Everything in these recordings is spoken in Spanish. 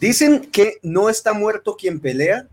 Dicen que no está muerto quien pelea.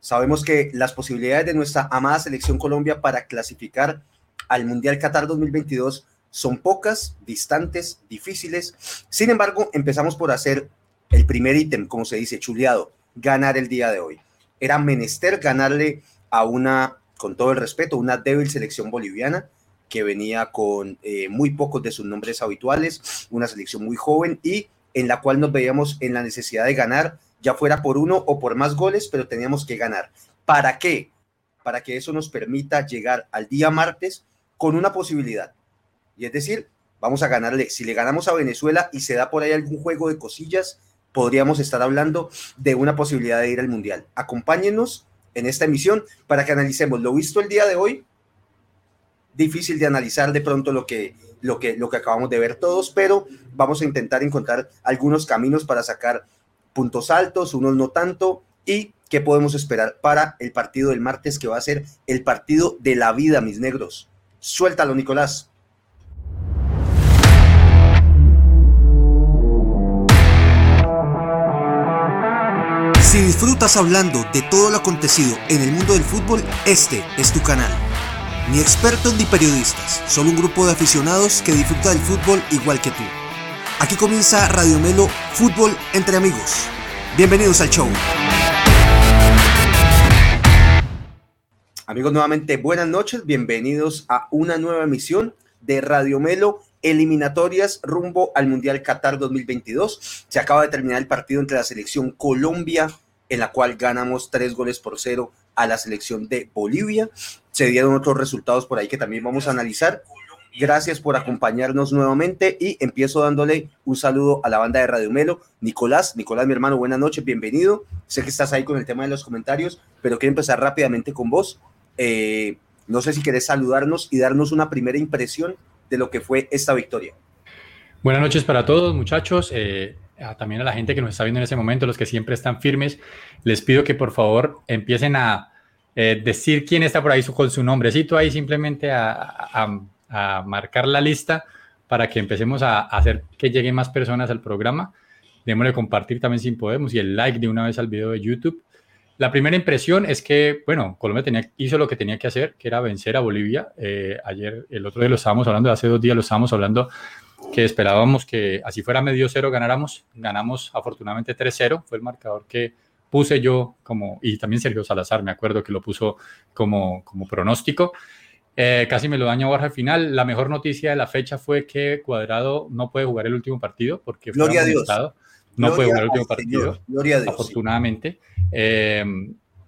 Sabemos que las posibilidades de nuestra amada selección Colombia para clasificar al Mundial Qatar 2022 son pocas, distantes, difíciles. Sin embargo, empezamos por hacer el primer ítem, como se dice, chuleado, ganar el día de hoy. Era menester ganarle a una, con todo el respeto, una débil selección boliviana que venía con eh, muy pocos de sus nombres habituales, una selección muy joven y en la cual nos veíamos en la necesidad de ganar, ya fuera por uno o por más goles, pero teníamos que ganar. ¿Para qué? Para que eso nos permita llegar al día martes con una posibilidad. Y es decir, vamos a ganarle. Si le ganamos a Venezuela y se da por ahí algún juego de cosillas, podríamos estar hablando de una posibilidad de ir al Mundial. Acompáñenos en esta emisión para que analicemos lo visto el día de hoy. Difícil de analizar de pronto lo que lo que, lo que acabamos de ver todos, pero vamos a intentar encontrar algunos caminos para sacar puntos altos, unos no tanto, y qué podemos esperar para el partido del martes, que va a ser el partido de la vida, mis negros. Suéltalo, Nicolás. Si disfrutas hablando de todo lo acontecido en el mundo del fútbol, este es tu canal. Ni expertos ni periodistas, solo un grupo de aficionados que disfruta del fútbol igual que tú. Aquí comienza Radio Melo Fútbol entre amigos. Bienvenidos al show. Amigos, nuevamente buenas noches, bienvenidos a una nueva emisión de Radio Melo eliminatorias rumbo al Mundial Qatar 2022. Se acaba de terminar el partido entre la selección Colombia, en la cual ganamos tres goles por cero a la selección de Bolivia. Se dieron otros resultados por ahí que también vamos a analizar. Gracias por acompañarnos nuevamente y empiezo dándole un saludo a la banda de Radio Melo. Nicolás, Nicolás, mi hermano, buenas noches, bienvenido. Sé que estás ahí con el tema de los comentarios, pero quiero empezar rápidamente con vos. Eh, no sé si querés saludarnos y darnos una primera impresión de lo que fue esta victoria. Buenas noches para todos, muchachos. Eh, también a la gente que nos está viendo en ese momento, los que siempre están firmes, les pido que por favor empiecen a eh, decir quién está por ahí con su nombrecito ahí, simplemente a, marcar la lista para que empecemos a, hacer que lleguen más personas al programa. Démosle compartir también si podemos y el like de una vez al video de YouTube. La primera impresión es que, bueno, Colombia tenía, hizo lo que tenía que hacer, que era vencer a Bolivia. Eh, ayer, el otro día lo estábamos hablando, hace dos días lo estábamos hablando que esperábamos que así fuera medio cero ganáramos. Ganamos afortunadamente 3-0, fue el marcador que puse yo como, y también Sergio Salazar, me acuerdo que lo puso como, como pronóstico. Eh, casi me lo daño Borja al final. La mejor noticia de la fecha fue que Cuadrado no puede jugar el último partido porque fue Gloria Dios. No puede jugar el último partido, Gloria a Dios, afortunadamente. Eh,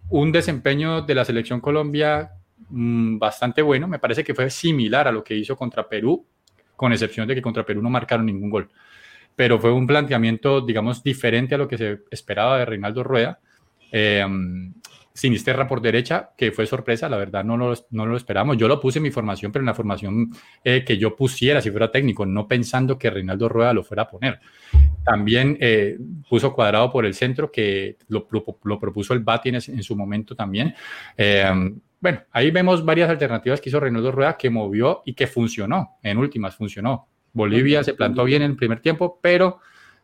un desempeño de la selección Colombia mm, bastante bueno. Me parece que fue similar a lo que hizo contra Perú con excepción de que contra Perú no marcaron ningún gol. Pero fue un planteamiento, digamos, diferente a lo que se esperaba de Reinaldo Rueda. Eh, Sinisterra por derecha, que fue sorpresa, la verdad no lo, no lo esperamos. Yo lo puse en mi formación, pero en la formación eh, que yo pusiera si fuera técnico, no pensando que Reinaldo Rueda lo fuera a poner. También eh, puso cuadrado por el centro, que lo, lo, propuso el Bati en, su momento también. Eh, bueno, ahí vemos varias alternativas que hizo Reinaldo Rueda que movió y que funcionó. En últimas, funcionó. Bolivia se plantó bien en el primer tiempo, pero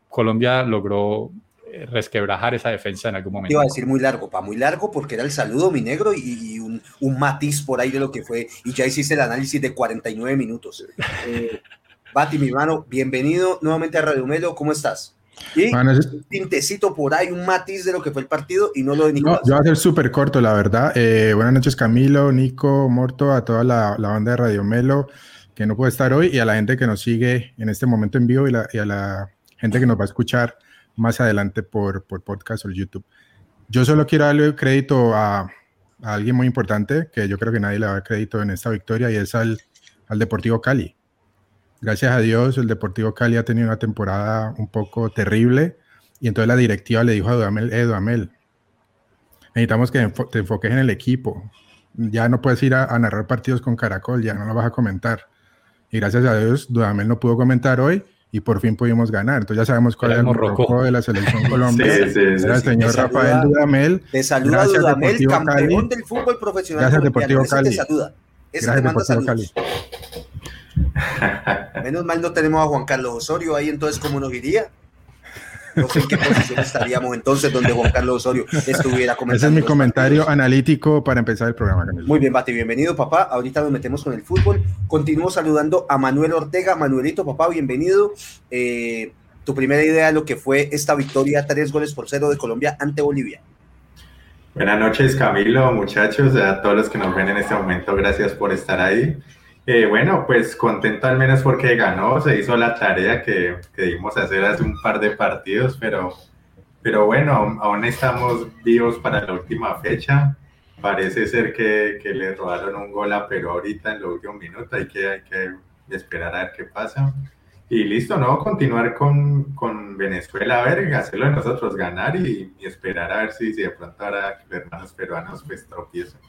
Colombia logró eh, resquebrajar esa defensa en algún momento. Iba a decir muy largo, para muy largo, porque era el saludo mi negro y, un, matiz por ahí de lo que fue. Y ya hiciste el análisis de 49 minutos. Eh, Bati, mi hermano, bienvenido nuevamente a Radio Melo. ¿Cómo estás? Y un tintecito por ahí, un matiz de lo que fue el partido y no lo de Nicolás. No, yo voy a ser súper corto, la verdad. Eh, buenas noches, Camilo, Nico, Morto, a toda la, la, banda de Radio Melo que no puede estar hoy y a la gente que nos sigue en este momento en vivo y, la, y a la gente que nos va a escuchar más adelante por, por podcast o YouTube. Yo solo quiero darle crédito a, a, alguien muy importante que yo creo que nadie le da crédito en esta victoria y es al, al Deportivo Cali gracias a Dios, el Deportivo Cali ha tenido una temporada un poco terrible y entonces la directiva le dijo a Dudamel, eh, Dudamel, necesitamos que te enfoques en el equipo. Ya no puedes ir a, narrar partidos con Caracol, ya no lo vas a comentar. Y gracias a Dios, Dudamel no pudo comentar hoy y por fin pudimos ganar. Entonces ya sabemos cuál es el morroco de la selección Colombia. sí, sí, Era el señor Rafael Dudamel. Te saluda Dudamel, campeón del fútbol profesional. Gracias, Deportivo Cali. Gracias, Deportivo Cali. Menos mal no tenemos a Juan Carlos Osorio ahí, entonces, ¿cómo nos iría? No sé en qué posición estaríamos entonces donde Juan Carlos Osorio estuviera comentando. Ese es mi comentario analítico para empezar el programa. Muy bien, Bati, bienvenido, papá. Ahorita nos metemos con el fútbol. Continúo saludando a Manuel Ortega. Manuelito, papá, bienvenido. Eh, tu primera idea de lo que fue esta victoria, tres goles por cero de Colombia ante Bolivia. Buenas noches, Camilo, muchachos, a todos los que nos ven en este momento, gracias por estar ahí. Eh, bueno, pues contento al menos porque ganó, se hizo la tarea que, que dimos hacer hace un par de partidos, pero, pero bueno, aún estamos vivos para la última fecha. Parece ser que, que le robaron un gol a Perú ahorita en los últimos minutos, hay que, hay que esperar a ver qué pasa. Y listo, ¿no? Continuar con, con Venezuela, a ver, hacerlo de nosotros, ganar y, esperar a ver si, si de pronto ahora hermanos peruanos pues tropiezan.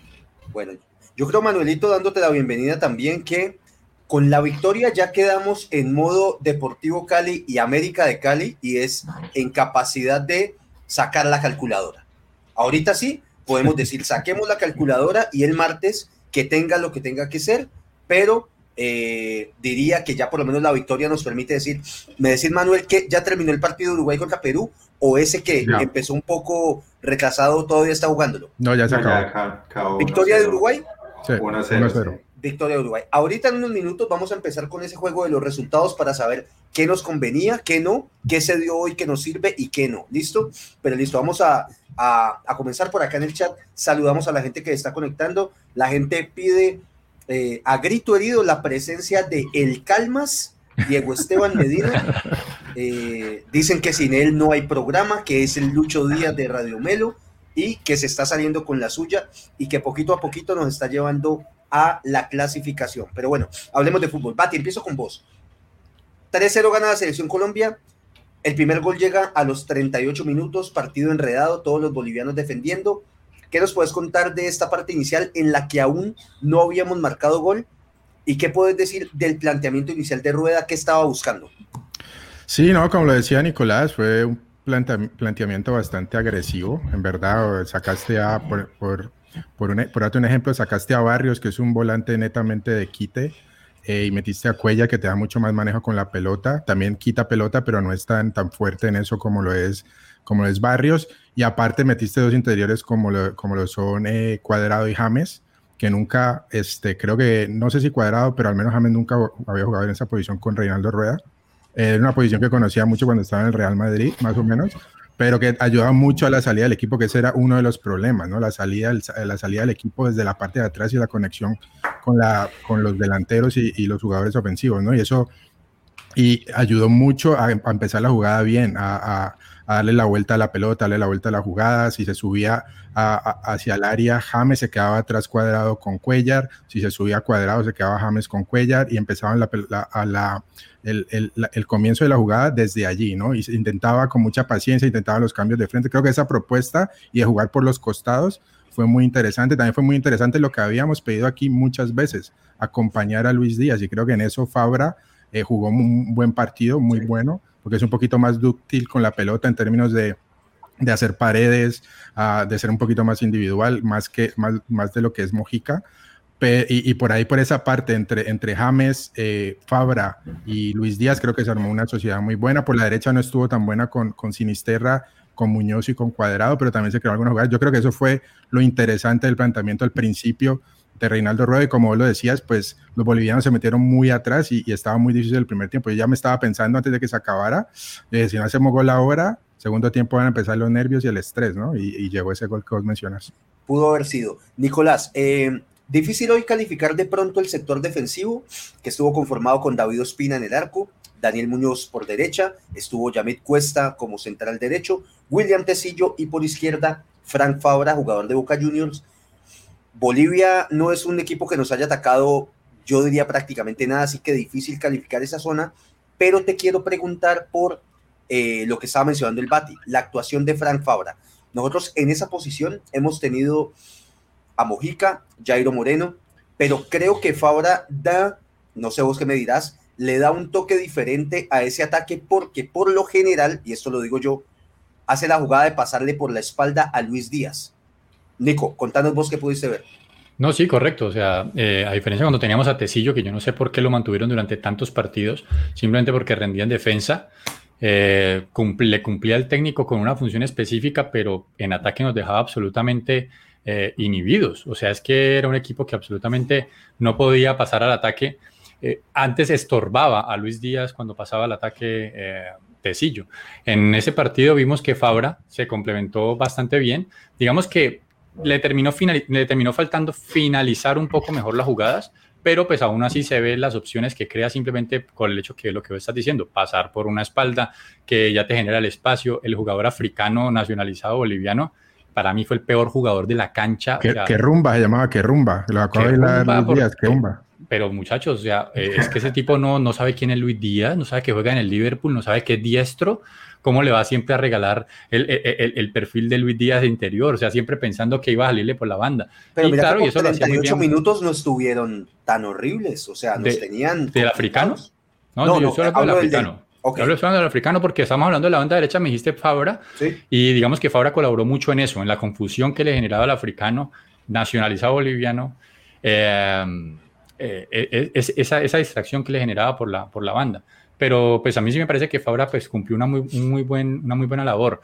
Bueno, yo creo, Manuelito, dándote la bienvenida también, que con la victoria ya quedamos en modo Deportivo Cali y América de Cali y es en capacidad de sacar la calculadora. Ahorita sí, podemos decir, saquemos la calculadora y el martes que tenga lo que tenga que ser, pero eh, diría que ya por lo menos la victoria nos permite decir, me decís Manuel que ya terminó el partido de Uruguay contra Perú o ese que empezó un poco retrasado todavía está jugándolo. No, ya se acabó. victoria de Uruguay. Sí, 1-0. Victoria de Uruguay. Ahorita en unos minutos vamos a empezar con ese juego de los resultados para saber qué nos convenía, qué no, qué se dio hoy, qué nos sirve y qué no. ¿Listo? Pero listo, vamos a, a, a comenzar por acá en el chat. Saludamos a la gente que está conectando. La gente pide eh, a grito herido la presencia de El Calmas, Diego Esteban Medina. Eh, dicen que sin él no hay programa, que es el Lucho Díaz de Radio Melo y que se está saliendo con la suya y que poquito a poquito nos está llevando a la clasificación. Pero bueno, hablemos de fútbol. Pati, empiezo con vos. 3-0 gana la selección Colombia. El primer gol llega a los 38 minutos, partido enredado, todos los bolivianos defendiendo. ¿Qué nos puedes contar de esta parte inicial en la que aún no habíamos marcado gol? ¿Y qué puedes decir del planteamiento inicial de Rueda que estaba buscando? Sí, no, como lo decía Nicolás, fue un planteamiento bastante agresivo. En verdad, sacaste a, por, por, por, un, por un ejemplo, sacaste a Barrios, que es un volante netamente de quite, eh, y metiste a Cuella, que te da mucho más manejo con la pelota. También quita pelota, pero no es tan, tan fuerte en eso como lo es como es Barrios, y aparte metiste dos interiores como lo, como lo son eh, Cuadrado y James, que nunca, este, creo que, no sé si Cuadrado, pero al menos James nunca había jugado en esa posición con Reinaldo Rueda. Era una posición que conocía mucho cuando estaba en el Real Madrid, más o menos, pero que ayudaba mucho a la salida del equipo, que ese era uno de los problemas, ¿no? La salida, la salida del equipo desde la parte de atrás y la conexión con, la, con los delanteros y, y los jugadores ofensivos, ¿no? Y eso y ayudó mucho a, empezar la jugada bien, a, darle la vuelta a la pelota, darle la vuelta a la jugada. Si se subía hacia el área, James se quedaba atrás cuadrado con Cuellar. Si se subía cuadrado, se quedaba James con Cuellar y empezaban la, la, el, el, el, comienzo de la jugada desde allí, ¿no? Y intentaba con mucha paciencia, intentaba los cambios de frente. Creo que esa propuesta y de jugar por los costados fue muy interesante. También fue muy interesante lo que habíamos pedido aquí muchas veces, acompañar a Luis Díaz. Y creo que en eso Fabra eh, jugó un buen partido, muy bueno, porque es un poquito más dúctil con la pelota en términos de, de hacer paredes, uh, de ser un poquito más individual, más, que, más, más de lo que es Mojica. Y, y, por ahí, por esa parte, entre, entre James, eh, Fabra y Luis Díaz, creo que se armó una sociedad muy buena. Por la derecha no estuvo tan buena con, con Sinisterra, con Muñoz y con Cuadrado, pero también se creó algunas jugadas. Yo creo que eso fue lo interesante del planteamiento al principio de Reinaldo Rueda y como vos lo decías, pues los bolivianos se metieron muy atrás y, estaba muy difícil el primer tiempo. Yo ya me estaba pensando antes de que se acabara, eh, si no hacemos gol ahora, segundo tiempo van a empezar los nervios y el estrés, ¿no? Y, llegó ese gol que vos mencionas. Pudo haber sido. Nicolás, eh, difícil hoy calificar de pronto el sector defensivo, que estuvo conformado con David Ospina en el arco, Daniel Muñoz por derecha, estuvo Yamit Cuesta como central derecho, William Tecillo y por izquierda Frank Fabra, jugador de Boca Juniors, Bolivia no es un equipo que nos haya atacado, yo diría prácticamente nada, así que difícil calificar esa zona, pero te quiero preguntar por eh, lo que estaba mencionando el Bati, la actuación de Frank Fabra. Nosotros en esa posición hemos tenido a Mojica, Jairo Moreno, pero creo que Fabra da, no sé vos qué me dirás, le da un toque diferente a ese ataque porque por lo general, y esto lo digo yo, hace la jugada de pasarle por la espalda a Luis Díaz. Nico, contanos vos qué pudiste ver. No, sí, correcto. O sea, eh, a diferencia cuando teníamos a Tecillo, que yo no sé por qué lo mantuvieron durante tantos partidos, simplemente porque rendía en defensa. eh, le cumplía el técnico con una función específica, pero en ataque nos dejaba absolutamente eh, inhibidos. O sea, es que era un equipo que absolutamente no podía pasar al ataque. Antes estorbaba a Luis Díaz cuando pasaba al ataque Tecillo. En ese partido vimos que Fabra se complementó bastante bien. Digamos que le terminó, le terminó faltando finalizar un poco mejor las jugadas, pero pues aún así se ven las opciones que crea simplemente con el hecho que lo que vos estás diciendo, pasar por una espalda que ya te genera el espacio, el jugador africano nacionalizado boliviano, para mí fue el peor jugador de la cancha. ¿Qué, rumba se llamaba? ¿Qué rumba? Lo acabo de Luis Díaz, ¿qué rumba? Pero muchachos, o sea, eh, es que ese tipo no, no sabe quién es Luis Díaz, no sabe que juega en el Liverpool, no sabe que es diestro, cómo le va siempre a regalar el, el, el, perfil de Luis Díaz de interior, o sea, siempre pensando que iba a salirle por la banda. Pero y claro, y eso 38 minutos no estuvieron tan horribles, o sea, nos tenían... ¿Del africano? No, no, yo solo del africano. Okay. Yo del africano porque estamos hablando de la banda derecha, me dijiste Fabra, y digamos que Fabra colaboró mucho en eso, en la confusión que le generaba al africano nacionalizado boliviano, eh, eh, eh, esa, esa, distracción que le generaba por la, por la banda. Pero pues a mí sí me parece que Fabra pues cumplió una muy, muy, buen, una muy buena labor.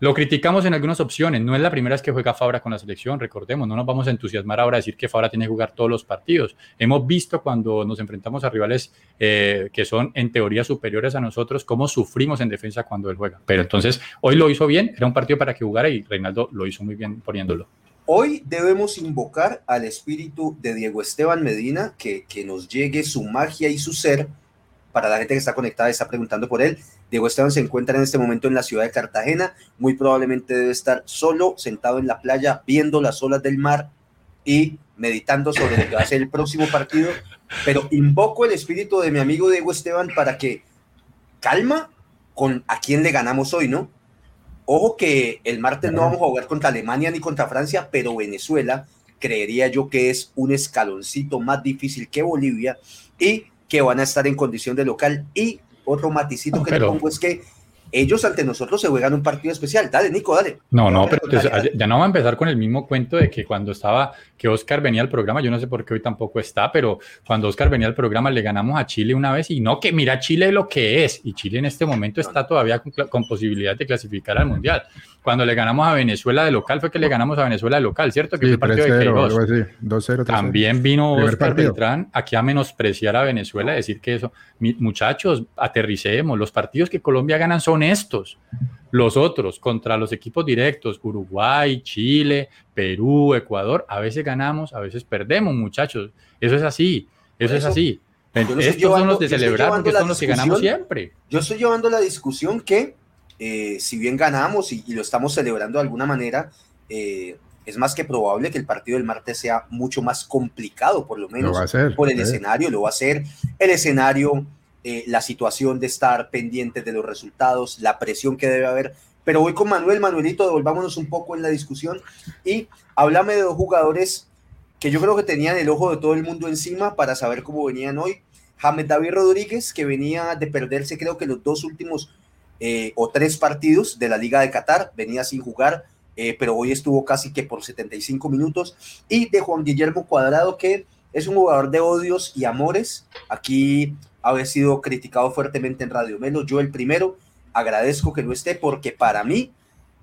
Lo criticamos en algunas opciones. No es la primera vez que juega Fabra con la selección, recordemos. No nos vamos a entusiasmar ahora a decir que Fabra tiene que jugar todos los partidos. Hemos visto cuando nos enfrentamos a rivales eh, que son en teoría superiores a nosotros, cómo sufrimos en defensa cuando él juega. Pero entonces, hoy lo hizo bien. Era un partido para que jugara y Reinaldo lo hizo muy bien poniéndolo. Hoy debemos invocar al espíritu de Diego Esteban Medina, que, que nos llegue su magia y su ser para la gente que está conectada y está preguntando por él. Diego Esteban se encuentra en este momento en la ciudad de Cartagena, muy probablemente debe estar solo, sentado en la playa, viendo las olas del mar y meditando sobre lo que va a ser el próximo partido. Pero invoco el espíritu de mi amigo Diego Esteban para que calma con a quién le ganamos hoy, ¿no? Ojo que el martes no vamos a jugar contra Alemania ni contra Francia, pero Venezuela creería yo que es un escaloncito más difícil que Bolivia y que van a estar en condición de local. Y otro maticito que le pongo es que ellos ante nosotros se juegan un partido especial. Dale, Nico, dale. No, no, pero ya no va a empezar con el mismo cuento de que cuando estaba, que Oscar venía al programa, yo no sé por qué hoy tampoco está, pero cuando Oscar venía al programa le ganamos a Chile una vez y no, que mira Chile lo que es. Y Chile en este momento está todavía con, posibilidad de clasificar al Mundial. Cuando le ganamos a Venezuela de local, fue que le ganamos a Venezuela de local, ¿cierto? Que el partido de 2-0. También vino Oscar Beltrán aquí a menospreciar a Venezuela, decir que eso, muchachos, aterricemos, los partidos que Colombia ganan son estos. Los otros, contra los equipos directos, Uruguay, Chile, Perú, Ecuador, a veces ganamos, a veces perdemos, muchachos. Eso es así, eso, es así. Estos son los de celebrar porque son los que ganamos siempre. Yo estoy llevando la discusión que, eh, si bien ganamos y, lo estamos celebrando de alguna manera, eh, es más que probable que el partido del martes sea mucho más complicado, por lo menos por el escenario, lo va a ser. El escenario eh, la situación de estar pendientes de los resultados, la presión que debe haber. Pero voy con Manuel, Manuelito, devolvámonos un poco en la discusión y háblame de dos jugadores que yo creo que tenían el ojo de todo el mundo encima para saber cómo venían hoy. James David Rodríguez, que venía de perderse creo que los dos últimos eh, o tres partidos de la Liga de Qatar, venía sin jugar, eh, pero hoy estuvo casi que por 75 minutos. Y de Juan Guillermo Cuadrado, que es un jugador de odios y amores. Aquí haber sido criticado fuertemente en Radio Menos, yo el primero, agradezco que no esté porque para mí,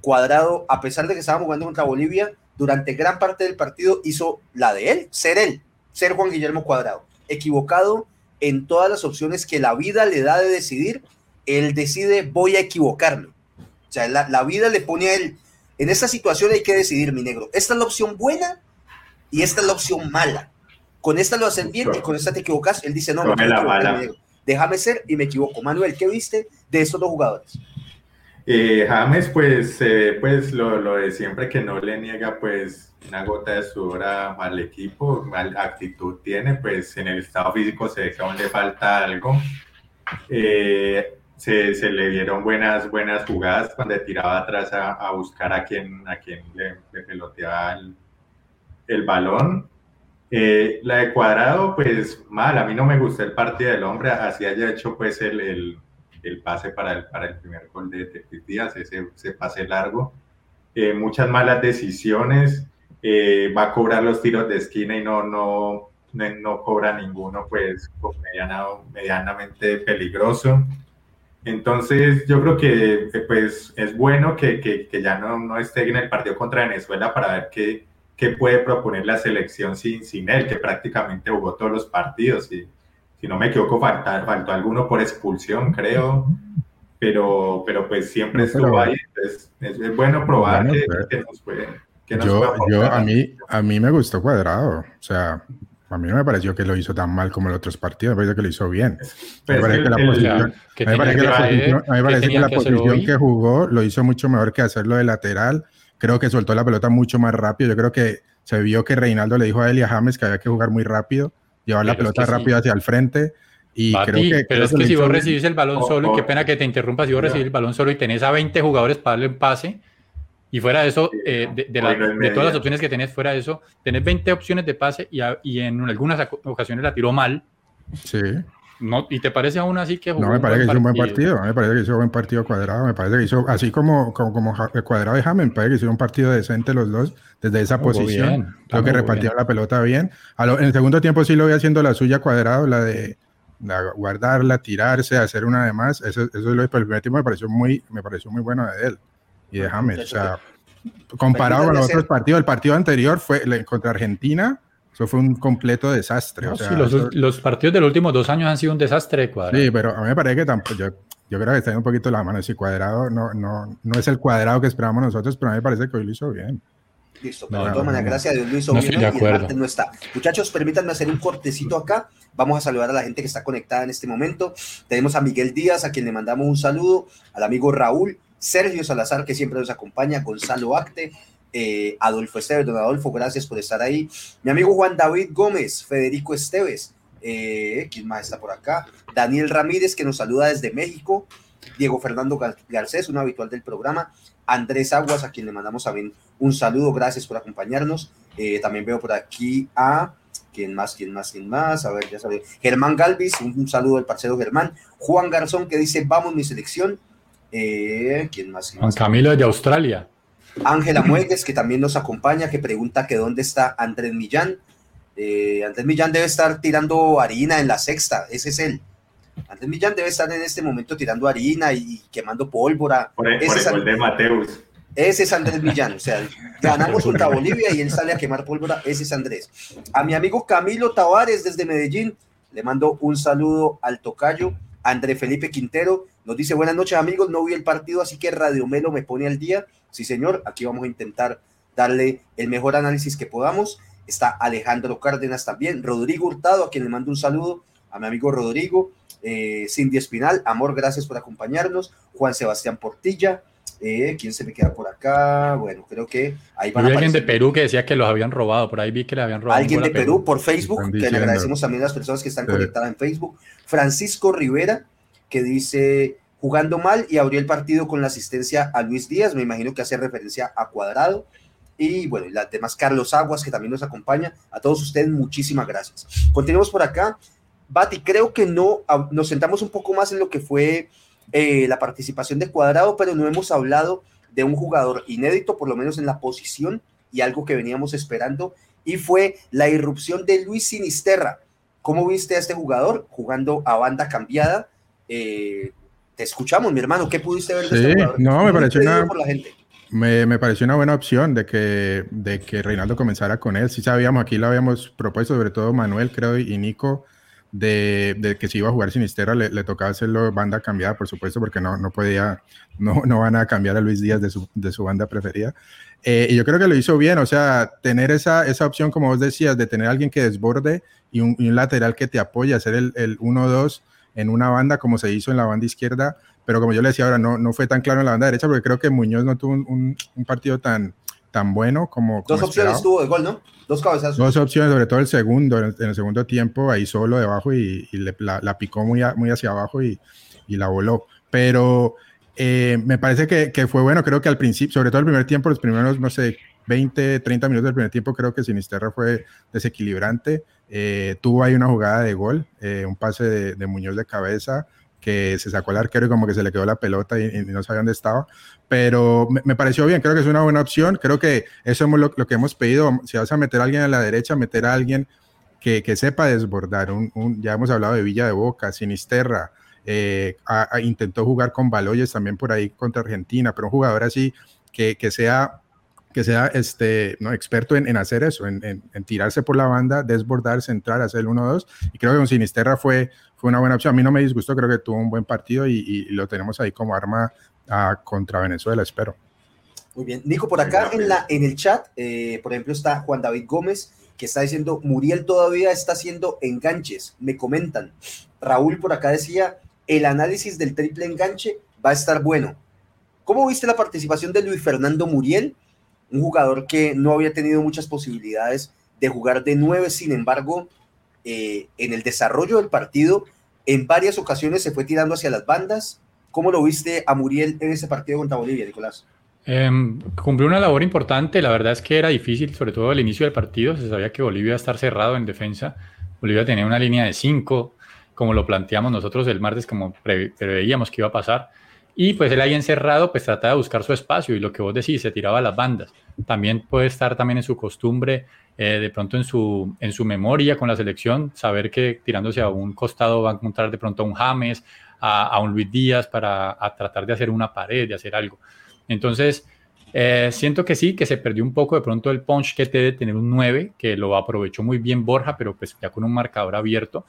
Cuadrado, a pesar de que estábamos jugando contra Bolivia, durante gran parte del partido hizo la de él, ser él, ser Juan Guillermo Cuadrado, equivocado en todas las opciones que la vida le da de decidir, él decide voy a equivocarme. O sea, la, la vida le pone a él, en esta situación hay que decidir, mi negro, esta es la opción buena y esta es la opción mala con esta lo hacen bien y con esta te equivocas. Él dice, no, no, déjame ser y me equivoco. Manuel, ¿qué viste de estos dos jugadores? Eh, James, pues, eh, pues lo, lo, de siempre que no le niega pues una gota de sudor al equipo, mal actitud tiene, pues en el estado físico se ve que aún le falta algo. Eh, se, se, le dieron buenas, buenas jugadas cuando tiraba atrás a, buscar a quien, a quien le, peloteaba el, el balón. Eh, la de Cuadrado, pues mal, a mí no me gustó el partido del hombre, así haya hecho pues el, el, el pase para el, para el primer gol de Tetis Díaz, ese, ese, pase largo. Eh, muchas malas decisiones, eh, va a cobrar los tiros de esquina y no, no, no, cobra ninguno, pues mediana, medianamente peligroso. Entonces, yo creo que pues, es bueno que, que, ya no, no, esté en el partido contra Venezuela para ver qué, qué puede proponer la selección sin, sin él, que prácticamente jugó todos los partidos. Y, si no me equivoco, falta, faltó alguno por expulsión, creo. Pero, pero pues siempre estuvo ahí. Entonces, es, bueno probar que, nos puede. yo, yo a, mí, a mí me gustó Cuadrado. O sea, a mí no me pareció que lo hizo tan mal como en los otros partidos, me parece que lo hizo bien. Me parece que que la posición que jugó lo hizo mucho mejor que hacerlo de lateral. Creo que soltó la pelota mucho más rápido. Yo creo que se vio que Reinaldo le dijo a Elia James que había que jugar muy rápido, llevar la pelota rápido hacia el frente. Y creo que, pero es que, si vos recibís el balón solo, y qué pena que te interrumpas, si vos recibís el balón solo y tenés a 20 jugadores para darle un pase, y fuera de eso, eh, de, de, todas las opciones que tenés, fuera de eso, tenés 20 opciones de pase y, y en algunas ocasiones la tiró mal. Sí. No, ¿Y te parece aún así que jugó No, me parece que hizo un buen partido. Me parece que hizo un buen partido cuadrado. Me parece que hizo, así como, como, como cuadrado y James, me parece que hizo un partido decente los dos desde esa posición. Creo que repartieron la pelota bien. en el segundo tiempo sí lo voy haciendo la suya cuadrado, la de guardarla, tirarse, hacer una de más. Eso, eso es lo que el primer tiempo me pareció muy, me pareció muy bueno de él y de James. O sea, comparado con los otros partidos, el partido anterior fue contra Argentina, eso fue un completo desastre. los, partidos de los últimos dos años han sido un desastre cuadrado. Sí, pero a mí me parece que tampoco, yo, yo creo que está un poquito la mano. Si cuadrado no, no, no es el cuadrado que esperábamos nosotros, pero a mí me parece que hoy lo hizo bien. Listo, pero de todas maneras, gracias a Dios lo hizo bien. de acuerdo. no está. Muchachos, permítanme hacer un cortecito acá. Vamos a saludar a la gente que está conectada en este momento. Tenemos a Miguel Díaz, a quien le mandamos un saludo, al amigo Raúl, Sergio Salazar, que siempre nos acompaña, Gonzalo Acte, eh, Adolfo Esteves, don Adolfo, gracias por estar ahí. Mi amigo Juan David Gómez, Federico Esteves, eh, ¿quién más está por acá? Daniel Ramírez, que nos saluda desde México. Diego Fernando Garcés, un habitual del programa. Andrés Aguas, a quien le mandamos también un saludo, gracias por acompañarnos. Eh, también veo por aquí a ¿Quién más? ¿Quién más? ¿Quién más? A ver, ya sabe. Germán Galvis, un, un saludo al parcero Germán. Juan Garzón que dice, vamos mi selección. Eh, ¿Quién más? Juan Camilo de Australia. Ángela Muegues, que también nos acompaña, que pregunta que dónde está Andrés Millán. Eh, Andrés Millán debe estar tirando harina en la sexta, ese es él. Andrés Millán debe estar en este momento tirando harina y quemando pólvora. Por el, ese de Mateus. Ese es Andrés Millán, o sea, ganamos contra Bolivia y él sale a quemar pólvora, ese es Andrés. A mi amigo Camilo Tavares desde Medellín, le mando un saludo al tocayo. André Felipe Quintero nos dice, buenas noches amigos, no vi el partido, así que Radio Melo me pone al día. Sí, señor, aquí vamos a intentar darle el mejor análisis que podamos. Está Alejandro Cárdenas también, Rodrigo Hurtado, a quien le mando un saludo, a mi amigo Rodrigo, eh, Cindy Espinal, amor, gracias por acompañarnos, Juan Sebastián Portilla, eh, ¿Quién se me queda por acá? Bueno, creo que ahí van a alguien de Perú que decía que los habían robado, por ahí vi que le habían robado. Alguien de Perú, por Facebook, que le agradecemos también a las personas que están conectadas en Facebook. Francisco Rivera, que dice jugando mal y abrió el partido con la asistencia a Luis Díaz, me imagino que hace referencia a Cuadrado. Y bueno, y las demás Carlos Aguas, que también nos acompaña. A todos ustedes, muchísimas gracias. Continuemos por acá. Bati, creo que no, nos sentamos un poco más en lo que fue eh, la participación de Cuadrado, pero no hemos hablado de un jugador inédito, por lo menos en la posición, y algo que veníamos esperando, y fue la irrupción de Luis Sinisterra. ¿Cómo viste a este jugador jugando a banda cambiada? Eh, te escuchamos, mi hermano. ¿Qué pudiste ver de este? No, me pareció una, Me, me, pareció una buena opción de que, de que Reinaldo comenzara con él. Sí sabíamos, aquí lo habíamos propuesto, sobre todo Manuel, creo, y Nico, de, que si iba a jugar Sinisterra le, le, tocaba hacerlo banda cambiada, por supuesto, porque no, no podía, no, no van a cambiar a Luis Díaz de su, de su banda preferida. Eh, y yo creo que lo hizo bien, o sea, tener esa, esa opción, como vos decías, de tener a alguien que desborde y un, lateral que te apoye, hacer el, el 1-2 en una banda como se hizo en la banda izquierda, pero como yo le decía ahora, no, no fue tan claro en la banda derecha, porque creo que Muñoz no tuvo un, un partido tan, tan bueno como... Dos opciones tuvo de gol, ¿no? Dos cabezazos. Dos opciones, sobre todo el segundo, en el, segundo tiempo, ahí solo debajo y, la, picó muy, muy hacia abajo y, la voló. Pero eh, me parece que, que, fue bueno, creo que al principio, sobre todo el primer tiempo, los primeros, no sé, 20, 30 minutos del primer tiempo, creo que Sinisterra fue desequilibrante. Eh, tuvo ahí una jugada de gol, eh, un pase de, Muñoz de cabeza, que se sacó el arquero y como que se le quedó la pelota y, no sabía dónde estaba. Pero me, pareció bien, creo que es una buena opción. Creo que eso es lo, que hemos pedido. Si vas a meter a alguien a la derecha, meter a alguien que, que sepa desbordar. Un, ya hemos hablado de Villa de Boca, Sinisterra. eh, intentó jugar con Baloyes también por ahí contra Argentina, pero un jugador así que, que sea que sea este, ¿no? experto en, en hacer eso, en, en, tirarse por la banda, desbordarse, entrar, hacer el 1-2. Y creo que con Sinisterra fue, fue una buena opción. A mí no me disgustó, creo que tuvo un buen partido y, y lo tenemos ahí como arma a, contra Venezuela, espero. Muy bien. Nico, por acá en, la, en el chat, eh, por ejemplo, está Juan David Gómez, que está diciendo, Muriel todavía está haciendo enganches, me comentan. Raúl por acá decía, el análisis del triple enganche va a estar bueno. ¿Cómo viste la participación de Luis Fernando Muriel? Un jugador que no había tenido muchas posibilidades de jugar de nueve, sin embargo, eh, en el desarrollo del partido, en varias ocasiones se fue tirando hacia las bandas, ¿Cómo lo viste a Muriel en ese partido contra Bolivia, Nicolás? Em, cumplió una labor importante, la verdad es que era difícil, sobre todo al inicio del partido, se sabía que Bolivia iba a estar cerrado en defensa, Bolivia tenía una línea de cinco, como lo planteamos nosotros el martes, como preveíamos que iba a pasar, y pues él ahí encerrado, pues trataba de buscar su espacio, y lo que vos decís, se tiraba a las bandas, también puede estar también en su costumbre, eh, de pronto en su, en su memoria con la selección, saber que tirándose a un costado va a encontrar de pronto a un James, a, un Luis Díaz para tratar de hacer una pared, de hacer algo. Entonces, eh, siento que sí, que se perdió un poco de pronto el punch que te de tener un 9, que lo aprovechó muy bien Borja, pero pues ya con un marcador abierto.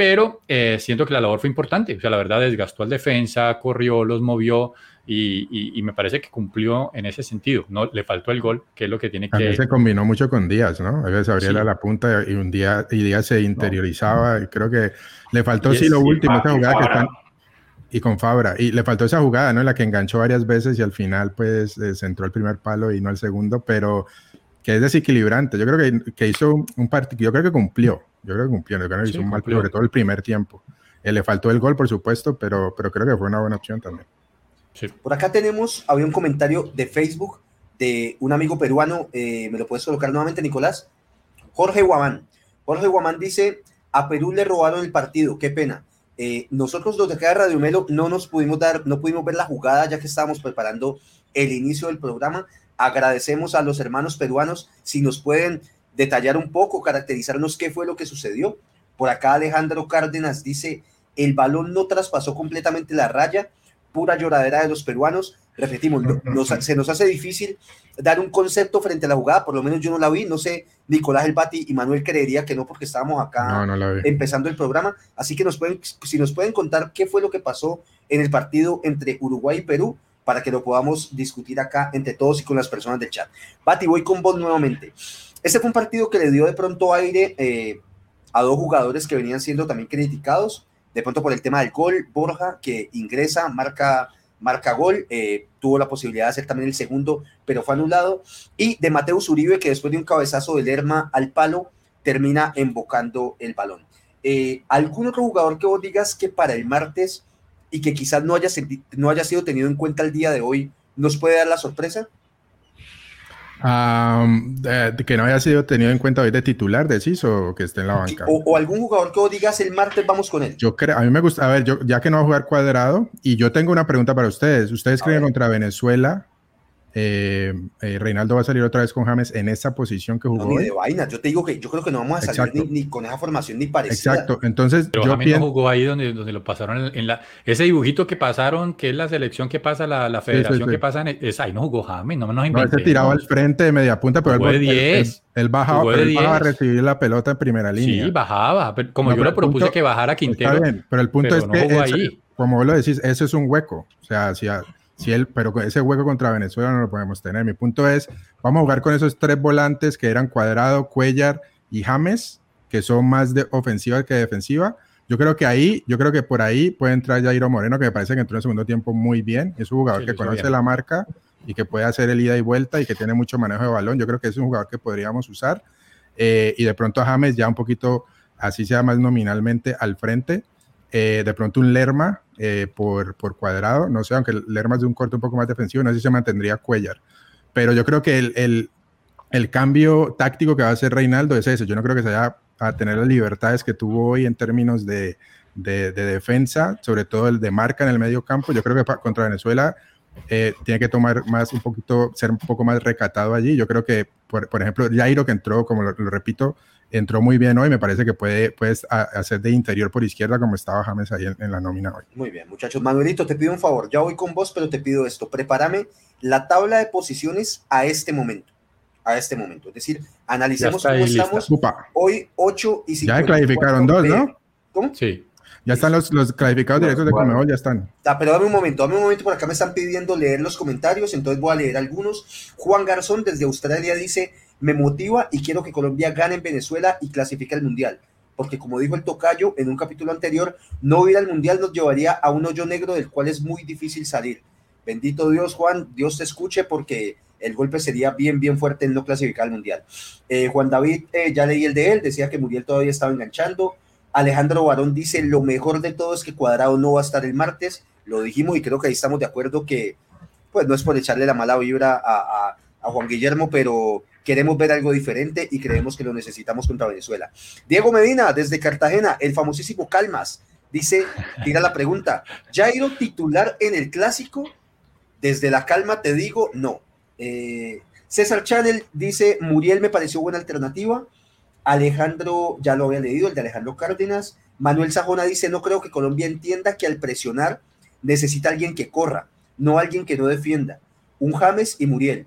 Pero eh, siento que la labor fue importante. O sea, la verdad desgastó al defensa, corrió, los movió y, me parece que cumplió en ese sentido. No le faltó el gol, que es lo que tiene que. se combinó mucho con Díaz, ¿no? A veces abría la punta y un día y Díaz se interiorizaba. Y creo que le faltó sí lo último, esa jugada que están y con Fabra. Y le faltó esa jugada, ¿no? En la que enganchó varias veces y al final, pues, eh, se entró el primer palo y no el segundo, pero que es desequilibrante. Yo creo que, que hizo un partido, yo creo que cumplió. Yo creo que cumplió, yo creo que hizo un mal, sobre todo el primer tiempo. Eh, le faltó el gol, por supuesto, pero, pero creo que fue una buena opción también. Sí. Por acá tenemos, había un comentario de Facebook de un amigo peruano, eh, me lo puedes colocar nuevamente, Nicolás. Jorge Guamán. Jorge Guamán dice, a Perú le robaron el partido, qué pena. Eh, nosotros los de acá de Radio Melo no nos pudimos dar, no pudimos ver la jugada ya que estábamos preparando el inicio del programa. Agradecemos a los hermanos peruanos si nos pueden detallar un poco, caracterizarnos qué fue lo que sucedió. Por acá Alejandro Cárdenas dice, el balón no traspasó completamente la raya, pura lloradera de los peruanos. Repetimos, se nos hace difícil dar un concepto frente a la jugada, por lo menos yo no la vi, no sé, Nicolás El Bati y Manuel creería que no porque estábamos acá empezando el programa, así que nos pueden, si nos pueden contar qué fue lo que pasó en el partido entre Uruguay y Perú, para que lo podamos discutir acá entre todos y con las personas del chat. Bati, voy con vos nuevamente. Este fue un partido que le dio de pronto aire eh, a dos jugadores que venían siendo también criticados, de pronto por el tema del gol, Borja, que ingresa, marca, marca gol, eh, tuvo la posibilidad de hacer también el segundo, pero fue anulado, y de Mateus Uribe, que después de un cabezazo de Lerma al palo, termina embocando el balón. Eh, ¿Algún otro jugador que vos digas que para el martes y que quizás no haya, no haya sido tenido en cuenta el día de hoy, nos puede dar la sorpresa? Que no haya sido tenido en cuenta hoy de titular, decís, o que esté en la banca. O, algún jugador que vos digas el martes vamos con él. Yo creo, a mí me gusta, a ver, yo, ya que no va a jugar cuadrado, y yo tengo una pregunta para ustedes. ¿Ustedes creen contra Venezuela eh, eh, Reinaldo va a salir otra vez con James en esa posición que jugó. No, ni de vaina, yo te digo que yo creo que no vamos a salir ni, con esa formación ni parecida. Exacto, entonces Pero yo James no jugó ahí donde, donde lo pasaron en, la ese dibujito que pasaron, que es la selección que pasa, la, la federación que pasa, es, ahí no jugó James, no nos No, se tiraba al frente de media punta, pero él, él, bajaba, a recibir la pelota en primera línea. Sí, bajaba, como yo le propuse que bajara Quintero. pero el punto es que, como vos lo decís, ese es un hueco, o sea, si si él, pero ese hueco contra Venezuela no lo podemos tener. Mi punto es, vamos a jugar con esos tres volantes que eran Cuadrado, Cuellar y James, que son más de ofensiva que defensiva. Yo creo que ahí, yo creo que por ahí puede entrar Jairo Moreno, que me parece que entró en el segundo tiempo muy bien. Es un jugador que conoce la marca y que puede hacer el ida y vuelta y que tiene mucho manejo de balón. Yo creo que es un jugador que podríamos usar. Eh, y de pronto a James ya un poquito, así sea más nominalmente, al frente. Eh, de pronto un Lerma eh, por, por, cuadrado, no sé, aunque Lerma es de un corte un poco más defensivo, no sé si se mantendría Cuellar. Pero yo creo que el, el, el, cambio táctico que va a hacer Reinaldo es ese. Yo no creo que se vaya a tener las libertades que tuvo hoy en términos de, de, defensa, sobre todo el de marca en el medio campo. Yo creo que contra Venezuela eh, tiene que tomar más un poquito, ser un poco más recatado allí. Yo creo que, por, por ejemplo, Jairo que entró, como lo repito, entró muy bien hoy, me parece que puede puedes hacer de interior por izquierda como estaba James ahí en, la nómina hoy. Muy bien, muchachos. Manuelito, te pido un favor, ya voy con vos, pero te pido esto, prepárame la tabla de posiciones a este momento. A este momento, es decir, analicemos cómo estamos hoy 8 y 5. Ya clasificaron dos, ¿no? ¿Cómo? Sí. Ya están los, los clasificados directos de Comebol, ya están. Ah, pero dame un momento, dame un momento, por acá me están pidiendo leer los comentarios, entonces voy a leer algunos. Juan Garzón desde Australia dice, me motiva y quiero que Colombia gane en Venezuela y clasifique al Mundial. Porque como dijo el tocayo en un capítulo anterior, no ir al Mundial nos llevaría a un hoyo negro del cual es muy difícil salir. Bendito Dios, Juan, Dios te escuche porque el golpe sería bien, bien fuerte en no clasificar al Mundial. Eh, Juan David, eh, ya leí el de él, decía que Muriel todavía estaba enganchando. Alejandro Barón dice, lo mejor de todo es que Cuadrado no va a estar el martes. Lo dijimos y creo que ahí estamos de acuerdo que, pues no es por echarle la mala vibra a, a Juan Guillermo, pero queremos ver algo diferente y creemos que lo necesitamos contra Venezuela. Diego Medina, desde Cartagena, el famosísimo Calmas, dice, tira la pregunta, ¿Jairo titular en el clásico? Desde la calma te digo, no. Eh, César Channel dice, Muriel me pareció buena alternativa. Alejandro, ya lo había leído, el de Alejandro Cárdenas. Manuel Sajona dice, no creo que Colombia entienda que al presionar necesita alguien que corra, no alguien que no defienda. Un James y Muriel.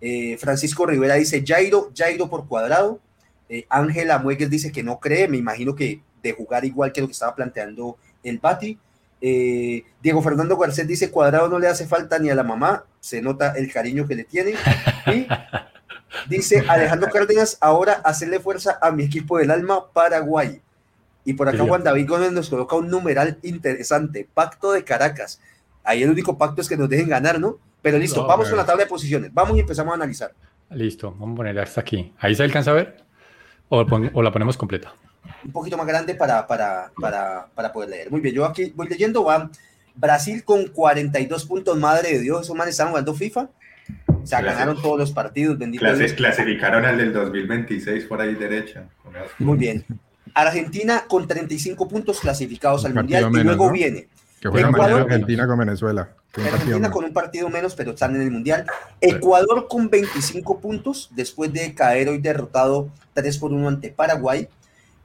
Eh, Francisco Rivera dice Jairo, Jairo por cuadrado. Eh, Ángela Muegues dice que no cree, me imagino que de jugar igual que lo que estaba planteando el Pati. Eh, Diego Fernando Garcés dice cuadrado no le hace falta ni a la mamá, se nota el cariño que le tiene. Y dice Alejandro Cárdenas, ahora hacerle fuerza a mi equipo del alma Paraguay. Y por acá Juan David Gómez nos coloca un numeral interesante, pacto de Caracas. Ahí el único pacto es que nos dejen ganar, ¿no? Pero listo, vamos con la tabla de posiciones. Vamos y empezamos a analizar. Listo, vamos a ponerla hasta aquí. ¿Ahí se alcanza a ver? ¿O, la ponemos completa? Un poquito más grande para, para, para, para, poder leer. Muy bien, yo aquí voy leyendo. Va Brasil con 42 puntos, madre de Dios. Esos manes estaban jugando FIFA. O sea, ganaron todos los partidos. Bendito Clasificaron al del 2026 por ahí derecha. Muy bien. Argentina con 35 puntos clasificados al Mundial. y luego viene que juega Argentina con Venezuela. Argentina con un partido menos, pero están en el Mundial. Ecuador con 25 puntos, después de caer hoy derrotado 3 por 1 ante Paraguay.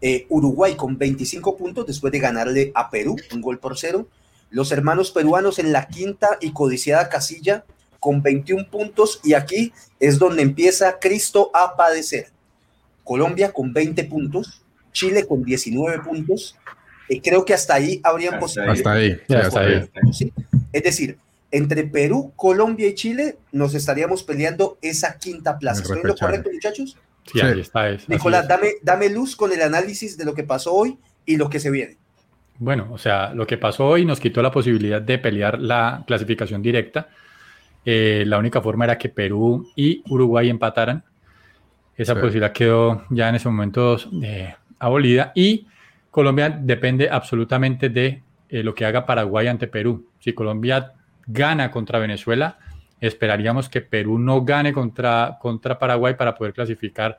Eh, Uruguay con 25 puntos, después de ganarle a Perú, un gol por cero. Los hermanos peruanos en la quinta y codiciada casilla con 21 puntos, y aquí es donde empieza Cristo a padecer. Colombia con 20 puntos, Chile con 19 puntos, creo que hasta ahí habrían posibilidades. Hasta ahí, hasta ahí. Es decir, entre Perú, Colombia y Chile nos estaríamos peleando esa quinta plaza. ¿Estoy lo correcto, muchachos? Sí, ahí está. Nicolás, dame, dame luz con el análisis de lo que pasó hoy y lo que se viene. Bueno, o sea, lo que pasó hoy nos quitó la posibilidad de pelear la clasificación directa. Eh, la única forma era que Perú y Uruguay empataran. Esa posibilidad quedó ya en ese momento eh, abolida. Y Colombia depende absolutamente de eh, lo que haga Paraguay ante Perú. Si Colombia gana contra Venezuela, esperaríamos que Perú no gane contra, contra Paraguay para poder clasificar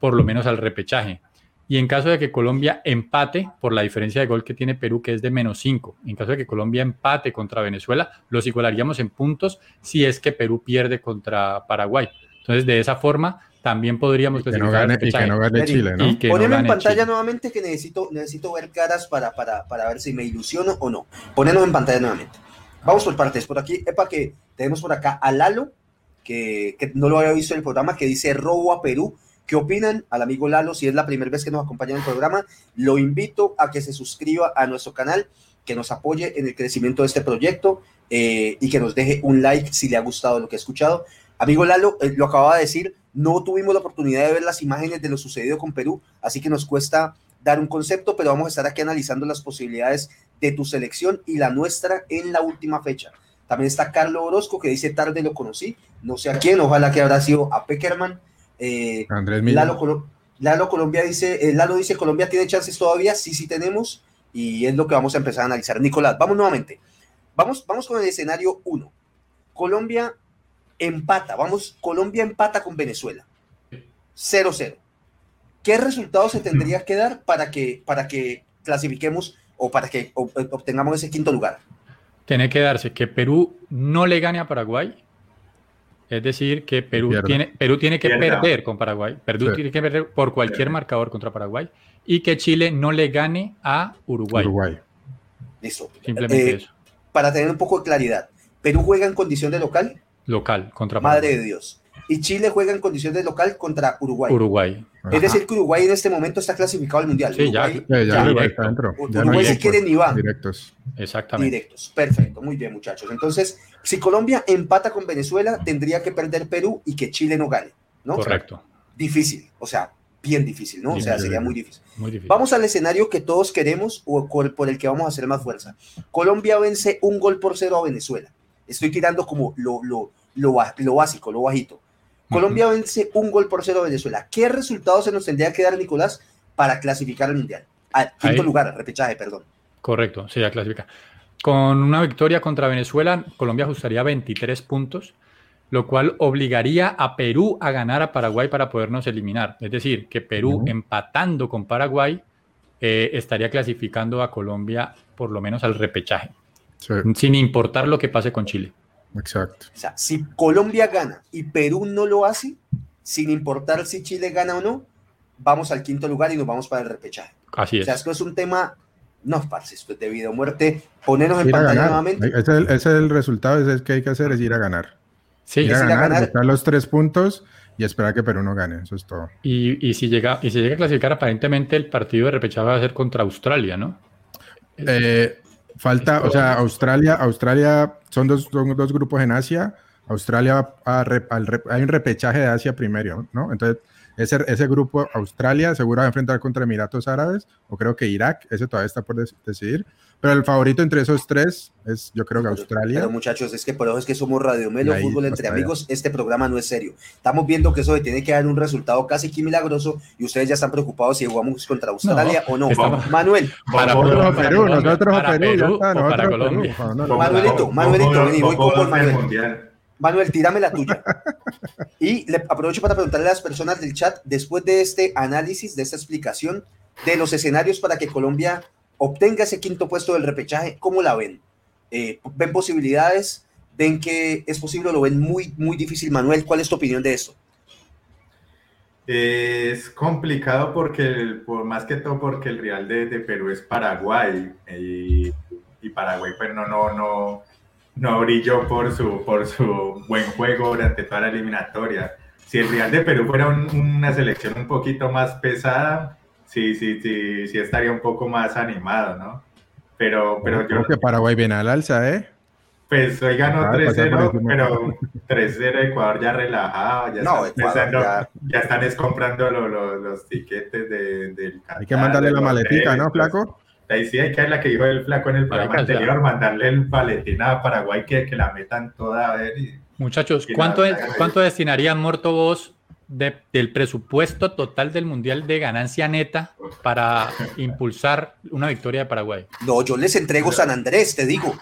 por lo menos al repechaje. Y en caso de que Colombia empate por la diferencia de gol que tiene Perú, que es de menos 5, en caso de que Colombia empate contra Venezuela, los igualaríamos en puntos si es que Perú pierde contra Paraguay. Entonces, de esa forma, también podríamos que no gane, y que no gane Chile, ¿no? Poneme en pantalla nuevamente que necesito, necesito ver caras para, para, para ver si me ilusiono o no. Ponernos en pantalla nuevamente. Vamos por partes. Por aquí, epa, que tenemos por acá a Lalo, que, que no lo había visto en el programa, que dice robo a Perú. ¿Qué opinan? Al amigo Lalo, si es la primera vez que nos acompaña en el programa, lo invito a que se suscriba a nuestro canal, que nos apoye en el crecimiento de este proyecto eh, y que nos deje un like si le ha gustado lo que ha escuchado. Amigo Lalo, eh, lo acababa de decir, no tuvimos la oportunidad de ver las imágenes de lo sucedido con Perú, así que nos cuesta dar un concepto, pero vamos a estar aquí analizando las posibilidades de tu selección y la nuestra en la última fecha. También está Carlos Orozco, que dice tarde lo conocí, no sé a quién, ojalá que habrá sido a Peckerman. Eh, Andrés Lalo, Lalo, Colombia dice, eh, Lalo dice, Colombia tiene chances todavía, sí, sí tenemos, y es lo que vamos a empezar a analizar. Nicolás, vamos nuevamente. Vamos, vamos con el escenario 1. Colombia empata, vamos, Colombia empata con Venezuela. 0-0. ¿Qué resultado se tendría que dar para que, para que clasifiquemos o para que obtengamos ese quinto lugar? Tiene que darse que Perú no le gane a Paraguay. Es decir, que Perú tiene, Perú tiene que perder con Paraguay. Perú tiene que perder por cualquier marcador contra Paraguay. Y que Chile no le gane a Uruguay. Uruguay. Listo. Simplemente eh, eso. Para tener un poco de claridad, ¿Perú juega en condición de local? Local, contra Paraguay. Madre de Dios y Chile juega en condiciones de local contra Uruguay. Uruguay. Es decir, que Uruguay en este momento está clasificado al Mundial. Sí, ya, está dentro. Uruguay si quiere ni va. Directos. Exactamente. Directos. Perfecto, muy bien muchachos. Entonces, si Colombia empata con Venezuela, tendría que perder Perú y que Chile no gane, ¿no? Correcto. Difícil, o sea, bien difícil, ¿no? o sea, sería muy difícil. Vamos al escenario que todos queremos o por el que vamos a hacer más fuerza. Colombia vence un gol por cero a Venezuela. Estoy tirando como lo, lo, lo, lo básico, lo bajito. Colombia vence un gol por cero a Venezuela. ¿Qué resultado se nos tendría que dar, Nicolás, para clasificar al Mundial? Al quinto lugar, repechaje, perdón. Correcto, sí, ya clasifica. Con una victoria contra Venezuela, Colombia ajustaría 23 puntos, lo cual obligaría a Perú a ganar a Paraguay para podernos eliminar. Es decir, que Perú empatando con Paraguay eh, estaría clasificando a Colombia por lo menos al repechaje, sin importar lo que pase con Chile. Exacto. O sea, si Colombia gana y Perú no lo hace, sin importar si Chile gana o no, vamos al quinto lugar y nos vamos para el repechaje. Así es. O sea, esto es un tema, no, parce, esto es de vida o muerte. Ponernos en pantalla nuevamente. Ese es, el, resultado, ese es que hay que hacer, es ir a ganar. Sí, ir a ganar, buscar los tres puntos y esperar que Perú no gane, eso es todo. Y, y, si llega, y si llega a clasificar, aparentemente el partido de repechaje va a ser contra Australia, ¿no? Eh, Falta, o sea, Australia, Australia son dos, dos grupos en Asia. Australia hay un repechaje de Asia primero, ¿no? Entonces, ese, ese grupo, Australia, seguro va a enfrentar contra Emiratos Árabes, o creo que Irak, ese todavía está por decidir. Pero el favorito entre esos tres es, yo creo que Australia. Pero muchachos, es que por eso es que somos Radio Melo, fútbol entre amigos. Este programa no es serio. Estamos viendo que eso tiene que dar un resultado casi que milagroso y ustedes ya están preocupados si jugamos contra Australia o no. Manuel. Para Perú, nosotros para Perú, ya está, para Colombia. Manuelito, Manuelito, vení, voy con Manuel. Manuel, tírame la tuya. Y le aprovecho para preguntarle a las personas del chat, después de este análisis, de esta explicación de los escenarios para que Colombia obtenga ese quinto puesto del repechaje, ¿cómo la ven? Eh, ¿Ven posibilidades? ¿Ven que es posible o lo ven muy, muy difícil? Manuel, ¿cuál es tu opinión de esto? Es complicado porque, por más que todo, porque el Real de, Perú es Paraguay y, Paraguay pues no, no, no, no brilló por su, por su buen juego durante toda la eliminatoria. Si el Real de Perú fuera una selección un poquito más pesada, sí, sí, sí, sí estaría un poco más animado, ¿no? Pero, pero yo creo que Paraguay viene al alza, ¿eh? Pues hoy ganó 3-0, pero 3-0 Ecuador ya relajado, ya, no, están, ya... ya están es comprando los tiquetes de, del Hay que mandarle la maletica, ¿no, flaco? Ahí sí hay que la que dijo el flaco en el programa anterior, mandarle el paletín a Paraguay que, que la metan toda a ver. Muchachos, ¿cuánto, ¿cuánto destinarían Morto vos del presupuesto total del Mundial de ganancia neta para impulsar una victoria de Paraguay? No, yo les entrego San Andrés, te digo.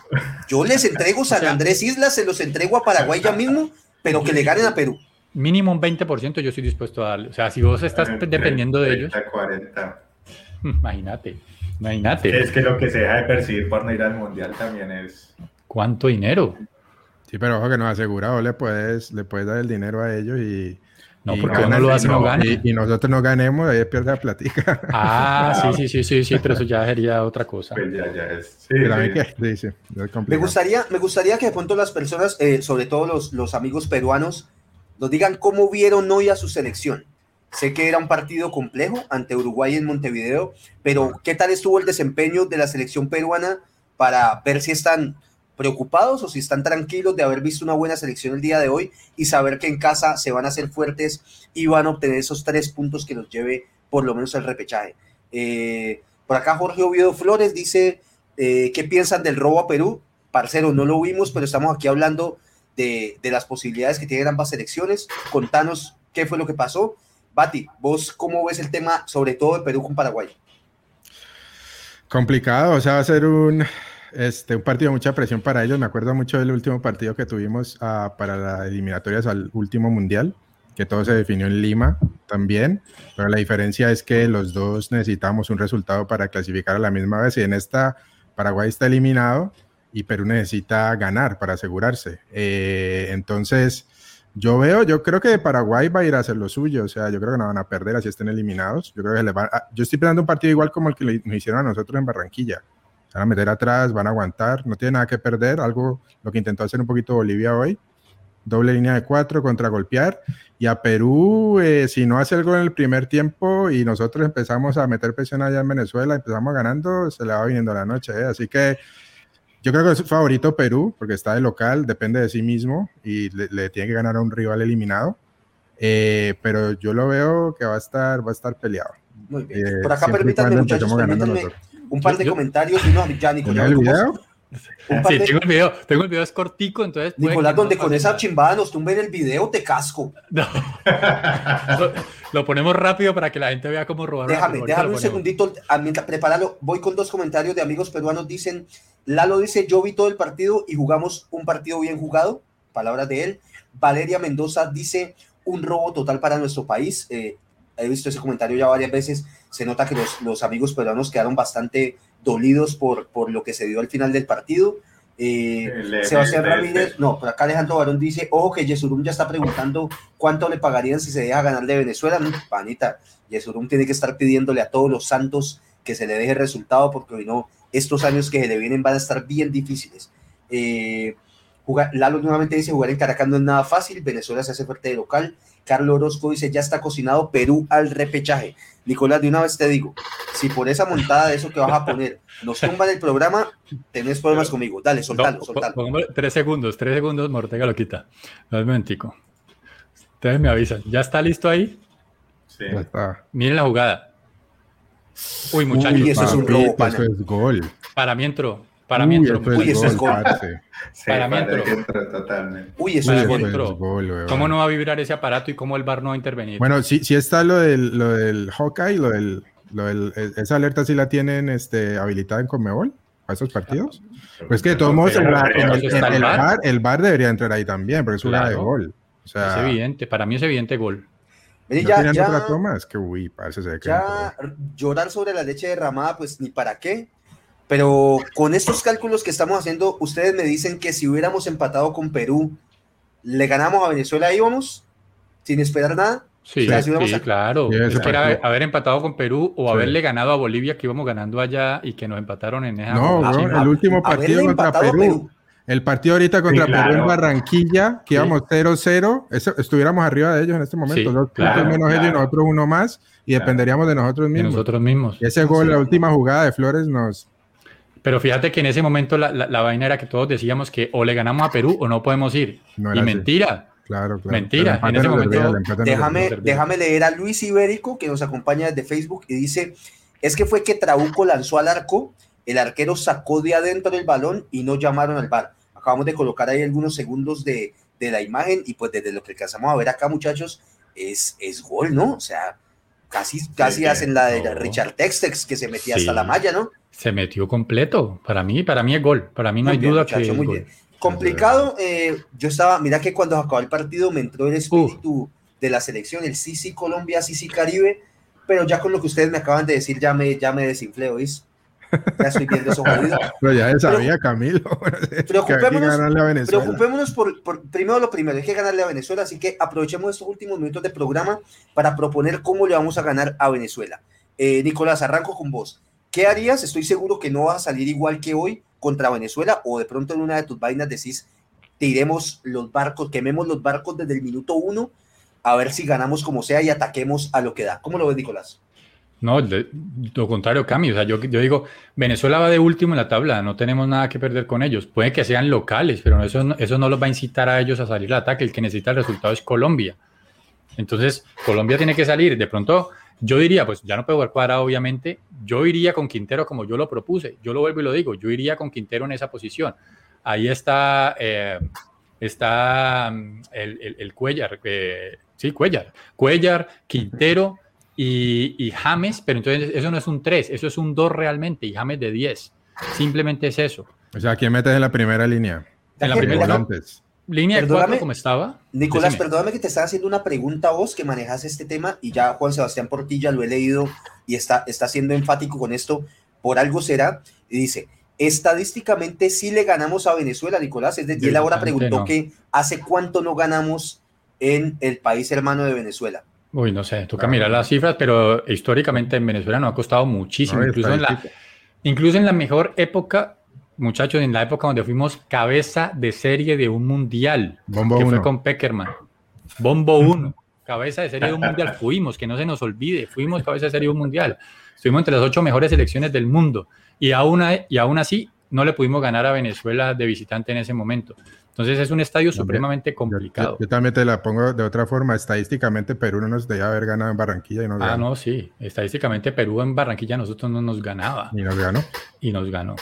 Yo les entrego San Andrés Islas, se los entrego a Paraguay ya mismo, pero que le ganen a Perú. Mínimo un 20% yo estoy dispuesto a darle. O sea, si vos estás dependiendo de ellos. 40. Imagínate, imagínate. Es que lo que se deja de percibir por no ir al Mundial también es... ¿Cuánto dinero? Sí, pero ojo que nos asegurado, le puedes, le puedes dar el dinero a ellos y no, porque uno lo hace no gane. Y, nosotros no ganemos, ahí pierde la platica. Ah, sí, sí, sí, sí, sí, pero eso ya sería otra cosa. Pues ya, ya es. Sí, sí. me, gustaría, me gustaría que de pronto las personas, eh, sobre todo los, los amigos peruanos, nos digan cómo vieron hoy a su selección. Sé que era un partido complejo ante Uruguay en Montevideo, pero ¿qué tal estuvo el desempeño de la selección peruana para ver si están preocupados o si están tranquilos de haber visto una buena selección el día de hoy y saber que en casa se van a hacer fuertes y van a obtener esos tres puntos que nos lleve por lo menos el repechaje. Eh, por acá Jorge Oviedo Flores dice, eh, ¿qué piensan del robo a Perú? Parcero, no lo vimos, pero estamos aquí hablando de, de las posibilidades que tienen ambas selecciones. Contanos qué fue lo que pasó. Bati, vos cómo ves el tema, sobre todo de Perú con Paraguay. Complicado, o sea, va a ser un, este, un partido de mucha presión para ellos. Me acuerdo mucho del último partido que tuvimos uh, para las eliminatorias al último mundial, que todo se definió en Lima también. Pero la diferencia es que los dos necesitamos un resultado para clasificar a la misma vez. Y en esta, Paraguay está eliminado y Perú necesita ganar para asegurarse. Eh, entonces, Yo veo, yo creo que Paraguay va a ir a hacer lo suyo, o sea, yo creo que no van a perder así estén eliminados. Yo creo que les van yo estoy esperando un partido igual como el que nos hicieron a nosotros en Barranquilla. Van a meter atrás, van a aguantar, no tiene nada que perder, algo lo que intentó hacer un poquito Bolivia hoy. Doble línea de cuatro contra golpear. Y a Perú, eh, si no hace algo en el primer tiempo y nosotros empezamos a meter presión allá en Venezuela, empezamos ganando, se le va viniendo la noche. Eh. Así que yo creo que es favorito Perú, porque está de local, depende de sí mismo y le, tiene que ganar a un rival eliminado. Eh, pero yo lo veo que va a estar, va a estar peleado. Muy bien. Eh, Por acá permítanme, muchachos, permítanme un par de comentarios. Y no, ya, Nicolás. ¿El video? Sí, tengo el video, tengo el video, es cortico, entonces... Nicolás, donde con esa chimbada nos tumben el video, te casco. No. lo, ponemos rápido para que la gente vea cómo robar. Déjame, déjame un segundito, mientras prepáralo, voy con dos comentarios de amigos peruanos, dicen, Lalo dice, yo vi todo el partido y jugamos un partido bien jugado, palabras de él. Valeria Mendoza dice, un robo total para nuestro país. Eh, he visto ese comentario ya varias veces, se nota que los, los amigos peruanos quedaron bastante dolidos por, por lo que se dio al final del partido. Eh, Sebastián Ramírez, no, por acá Alejandro Barón dice, ojo que Yesurum ya está preguntando cuánto le pagarían si se deja ganar de Venezuela. No, panita, Yesurum tiene que estar pidiéndole a todos los santos que se le deje resultado porque hoy no, estos años que se le vienen van a estar bien difíciles. Eh, Lalo nuevamente dice, jugar en Caracas no es nada fácil, Venezuela se hace fuerte de local, Carlos Orozco dice, ya está cocinado Perú al repechaje. Nicolás, de una vez te digo, si por esa montada de eso que vas a poner nos tumban el programa, tenés problemas conmigo. Dale, soltalo, soltalo. tres segundos, tres segundos, Mortega lo quita. No momentico. Ustedes me avisan. ¿Ya está listo ahí? Sí. está. Miren la jugada. Uy, muchachos. Uy, eso es un robo, Eso es gol. Para mí entró. Para mí entró. Uy, eso es gol. Para mí entró. Uy, eso es gol. ¿Cómo no va a vibrar ese aparato y cómo el bar no va a intervenir? Bueno, sí, sí está lo del, lo del Hawkeye, lo del, lo del, e, esa alerta sí la tienen este, habilitada en Comebol a esos partidos. Pues que de todos modos el, el, bar, debería entrar ahí también, porque es una de gol. es evidente, para mí es evidente gol. ya, ya, otra toma? Es que uy, parece que ya llorar sobre la leche derramada, pues ni para qué. Pero con estos cálculos que estamos haciendo, ustedes me dicen que si hubiéramos empatado con Perú, ¿le ganamos a Venezuela íbamos? Sin esperar nada. Sí, claro. haber empatado con Perú o haberle ganado a Bolivia que íbamos ganando allá y que nos empataron en esa. No, el último partido contra Perú, El partido ahorita contra Perú en Barranquilla, que íbamos 0-0, estuviéramos arriba de ellos en este momento, dos puntos menos ellos y nosotros uno más, y dependeríamos de nosotros mismos. nosotros mismos. Y ese gol, la última jugada de Flores nos, pero fíjate que en ese momento la, la, vaina era que todos decíamos que o le ganamos a Perú o no podemos ir. y mentira. Claro, claro. Mentira. En ese momento, déjame, déjame leer a Luis Ibérico, que nos acompaña desde Facebook, y dice, es que fue que Trabuco lanzó al arco, el arquero sacó de adentro el balón y no llamaron al bar. Acabamos de colocar ahí algunos segundos de, de la imagen y pues desde lo que alcanzamos a ver acá, muchachos, es, es gol, ¿no? O sea, casi, casi hacen la de Richard Textex que se metía hasta la malla, ¿no? Se metió completo. Para mí, para mí es gol. Para mí no hay duda que muy Bien. Complicado. Eh, yo estaba, mira que cuando acabó el partido me entró el espíritu de la selección, el sí sí Colombia, sí sí Caribe, pero ya con lo que ustedes me acaban de decir ya me, ya me desinflé, ¿oís? Ya estoy viendo eso jodido. Pero ya sabía, Camilo. Preocupémonos, preocupémonos por, por, primero lo primero, hay que ganarle a Venezuela, así que aprovechemos estos últimos minutos de programa para proponer cómo le vamos a ganar a Venezuela. Eh, Nicolás, arranco con vos. ¿Qué harías? Estoy seguro que no va a salir igual que hoy contra Venezuela o de pronto en una de tus vainas decís, tiremos los barcos, quememos los barcos desde el minuto uno a ver si ganamos como sea y ataquemos a lo que da. ¿Cómo lo ves, Nicolás? No, lo contrario, Cami. O sea, yo, yo, digo, Venezuela va de último en la tabla, no tenemos nada que perder con ellos. Puede que sean locales, pero eso, eso no los va a incitar a ellos a salir al ataque. El que necesita el resultado es Colombia. Entonces, Colombia tiene que salir. De pronto, yo diría, pues ya no puedo jugar cuadrado, obviamente. Yo iría con Quintero como yo lo propuse. Yo lo vuelvo y lo digo. Yo iría con Quintero en esa posición. Ahí está, eh, está mm, el, Cuellar. Eh, sí, Cuellar. Cuellar, Quintero y, James. Pero entonces eso no es un 3, eso es un 2 realmente. Y James de 10. Simplemente es eso. O sea, ¿quién metes en la primera línea? En la primera línea. Línea de como estaba. Nicolás, perdóname que te estaba haciendo una pregunta a vos que manejas este tema y ya Juan Sebastián Portilla lo he leído y está, está siendo enfático con esto. Por algo será. Y dice, estadísticamente sí le ganamos a Venezuela, Nicolás. Es decir, él ahora preguntó que hace cuánto no ganamos en el país hermano de Venezuela. Uy, no sé, toca mirar las cifras, pero históricamente en Venezuela no ha costado muchísimo, incluso, en la, incluso en la mejor época, muchachos, en la época donde fuimos cabeza de serie de un mundial, que fue con Peckerman. Bombo 1, cabeza de serie de un mundial, fuimos, que no se nos olvide, fuimos cabeza de serie de un mundial. Estuvimos entre las ocho mejores selecciones del mundo y aún, y aún así no le pudimos ganar a Venezuela de visitante en ese momento. Entonces es un estadio supremamente complicado. Yo, también te la pongo de otra forma. Estadísticamente Perú no nos debía haber ganado en Barranquilla y nos Ah, no, sí. Estadísticamente Perú en Barranquilla nosotros no nos ganaba. Y nos ganó. Y nos ganó.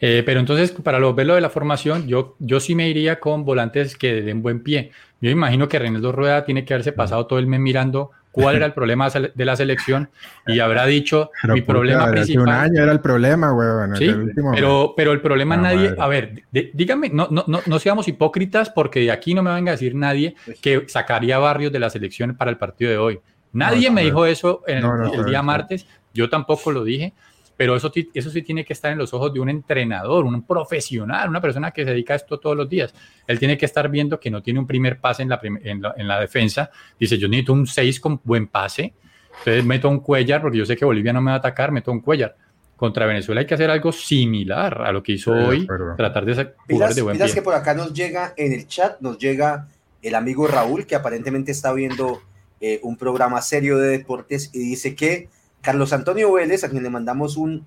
Eh, pero entonces, para lo, verlo de la formación, yo, yo sí me iría con volantes que den buen pie. Yo imagino que Reinaldo Rueda tiene que haberse pasado todo el mes mirando cuál era el problema de la selección y habrá dicho mi problema principal. un año era el problema, weón. Sí, pero, pero el problema nadie, a ver, dígame, no, no, no, no, seamos hipócritas porque de aquí no me venga a decir nadie que sacaría Barrios de la selección para el partido de hoy. Nadie me dijo eso en el día martes, yo tampoco lo dije pero eso, eso sí tiene que estar en los ojos de un entrenador, un profesional, una persona que se dedica a esto todos los días. Él tiene que estar viendo que no tiene un primer pase en la, en la, defensa. Dice, yo necesito un 6 con buen pase. Entonces meto un Cuellar, porque yo sé que Bolivia no me va a atacar, meto un Cuellar. Contra Venezuela hay que hacer algo similar a lo que hizo hoy, tratar de jugar de buen pie. que por acá nos llega en el chat, nos llega el amigo Raúl, que aparentemente está viendo eh, un programa serio de deportes y dice que Carlos Antonio Vélez, a quien le mandamos un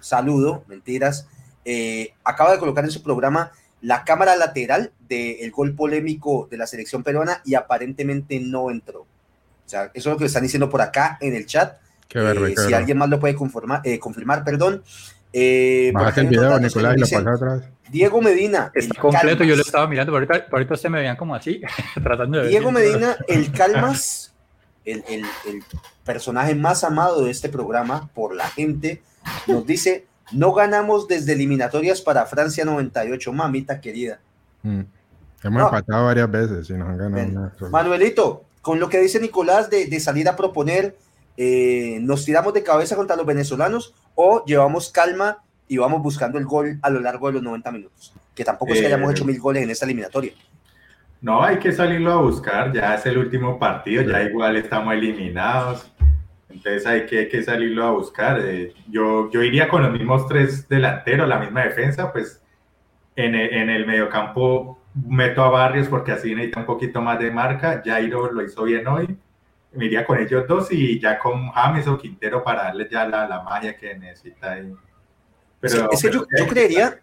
saludo, mentiras, eh, acaba de colocar en su programa la cámara lateral del gol polémico de la selección peruana y aparentemente no entró. O sea, eso es lo que están diciendo por acá en el chat. Eh, si alguien más lo puede confirmar, eh, confirmar perdón. el video, Nicolás, y lo atrás. Diego Medina. Está completo, yo lo estaba mirando, pero ahorita, ahorita se me veían como así, tratando de Diego Medina, el Calmas, el, el, el personaje más amado de este programa por la gente, nos dice, no ganamos desde eliminatorias para Francia 98, mamita querida. Mm. Hemos empatado varias veces y nos han ganado. Manuelito, con lo que dice Nicolás de, salir a proponer, eh, ¿nos tiramos de cabeza contra los venezolanos o llevamos calma y vamos buscando el gol a lo largo de los 90 minutos? Que tampoco es que hayamos eh, hecho mil goles en esta eliminatoria. No, hay que salirlo a buscar, ya es el último partido, ya igual estamos eliminados. Entonces hay que, que salirlo a buscar. Eh, yo, yo iría con los mismos tres delanteros, la misma defensa, pues en el, en el mediocampo meto a Barrios porque así necesita un poquito más de marca. Jairo lo hizo bien hoy. Me iría con ellos dos y ya con James o Quintero para darle ya la, la magia que necesita ahí. Pero, yo, yo, creería,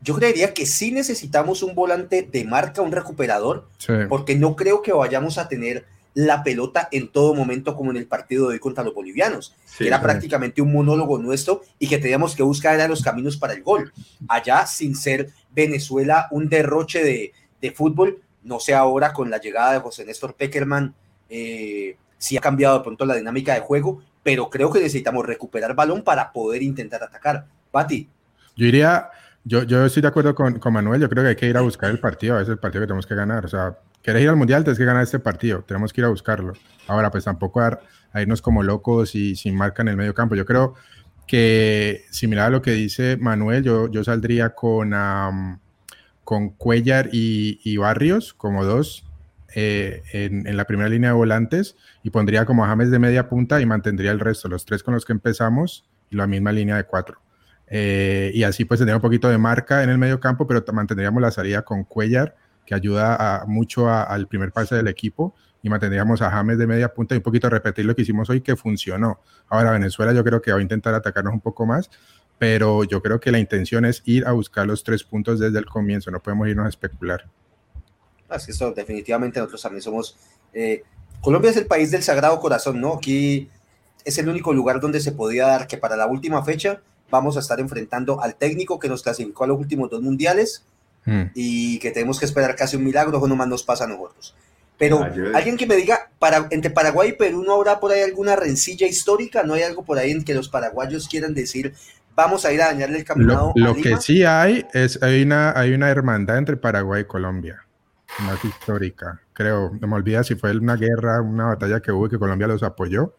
yo creería que sí necesitamos un volante de marca, un recuperador, porque no creo que vayamos a tener la pelota en todo momento como en el partido de hoy contra los bolivianos, que era prácticamente un monólogo nuestro y que teníamos que buscar los caminos para el gol. Allá, sin ser Venezuela un derroche de, de fútbol, no sé ahora con la llegada de José Néstor Peckerman, eh, si ha cambiado de pronto la dinámica de juego, pero creo que necesitamos recuperar balón para poder intentar atacar. Pati. Yo iría, yo, yo estoy de acuerdo con, con Manuel, yo creo que hay que ir a buscar el partido, a veces el partido que tenemos que ganar, o sea, querés ir al mundial, tienes que ganar este partido, tenemos que ir a buscarlo. Ahora, pues tampoco a, irnos como locos y sin marca en el medio campo. Yo creo que, similar a lo que dice Manuel, yo, yo saldría con, con Cuellar y, Barrios como dos eh, en, la primera línea de volantes y pondría como a James de media punta y mantendría el resto, los tres con los que empezamos y la misma línea de cuatro. Eh, y así pues tendría un poquito de marca en el medio campo, pero mantendríamos la salida con Cuellar que ayuda mucho al primer pase del equipo y mantendríamos a James de media punta y un poquito repetir lo que hicimos hoy que funcionó. Ahora Venezuela yo creo que va a intentar atacarnos un poco más, pero yo creo que la intención es ir a buscar los tres puntos desde el comienzo, no podemos irnos a especular. Así eso definitivamente nosotros también somos... Eh, Colombia es el país del Sagrado Corazón, ¿no? Aquí es el único lugar donde se podía dar que para la última fecha vamos a estar enfrentando al técnico que nos clasificó a los últimos dos mundiales, Mm. y que tenemos que esperar casi un milagro, no más nos pasa a nosotros. Pero alguien que me diga, para, entre Paraguay y Perú no habrá por ahí alguna rencilla histórica, no hay algo por ahí en que los paraguayos quieran decir, vamos a ir a dañarle el campeonato. Lo, que sí hay es, hay una, hay una hermandad entre Paraguay y Colombia, más histórica, creo, no me olvida si fue una guerra, una batalla que hubo y que Colombia los apoyó.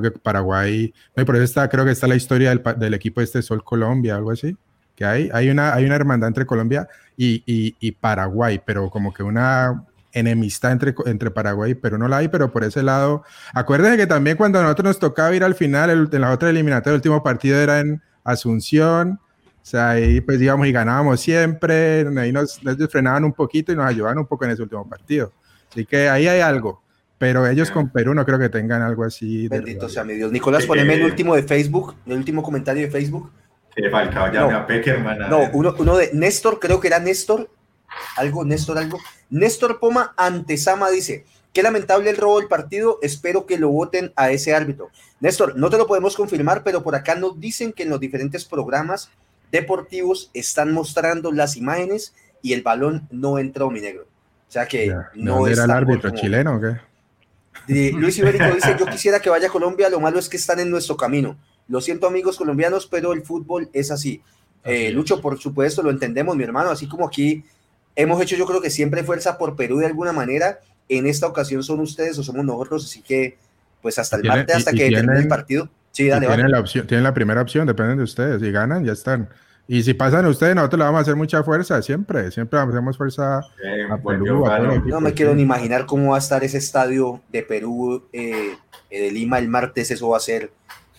Creo que Paraguay, no, y por eso está, creo que está la historia del, del equipo este Sol Colombia, algo así que hay. Hay una, hay una hermandad entre Colombia y, y, Paraguay, pero como que una enemistad entre, entre Paraguay y Perú no la hay, pero por ese lado, acuérdense que también cuando a nosotros nos tocaba ir al final, en la otra eliminatoria, el último partido era en Asunción, o sea, ahí pues íbamos y ganábamos siempre, ahí nos, nos frenaban un poquito y nos ayudaban un poco en ese último partido. Así que ahí hay algo, pero ellos con Perú no creo que tengan algo así. Bendito sea mi Dios. Nicolás, poneme el último de Facebook, el último comentario de Facebook. Que Falcao llame a Peckerman. No, uno, uno de Néstor, creo que era Néstor, algo, Néstor, algo. Néstor Poma Antesama dice, qué lamentable el robo del partido, espero que lo voten a ese árbitro. Néstor, no te lo podemos confirmar, pero por acá nos dicen que en los diferentes programas deportivos están mostrando las imágenes y el balón no entró, mi negro. O sea que no era el árbitro chileno o qué? Luis Ibérico dice, yo quisiera que vaya a Colombia, lo malo es que están en nuestro camino. Lo siento amigos colombianos, pero el fútbol es así. Eh, Lucho, por supuesto, lo entendemos, mi hermano, así como aquí hemos hecho yo creo que siempre fuerza por Perú de alguna manera, en esta ocasión son ustedes o somos nosotros, así que pues hasta el martes, hasta que termine el partido. Sí, dale, tienen, la opción, tienen la primera opción, dependen de ustedes, si ganan, ya están. Y si pasan ustedes, nosotros le vamos a hacer mucha fuerza, siempre, siempre hacemos fuerza a Perú. no me quiero ni imaginar cómo va a estar ese estadio de Perú, eh, de Lima el martes, eso va a ser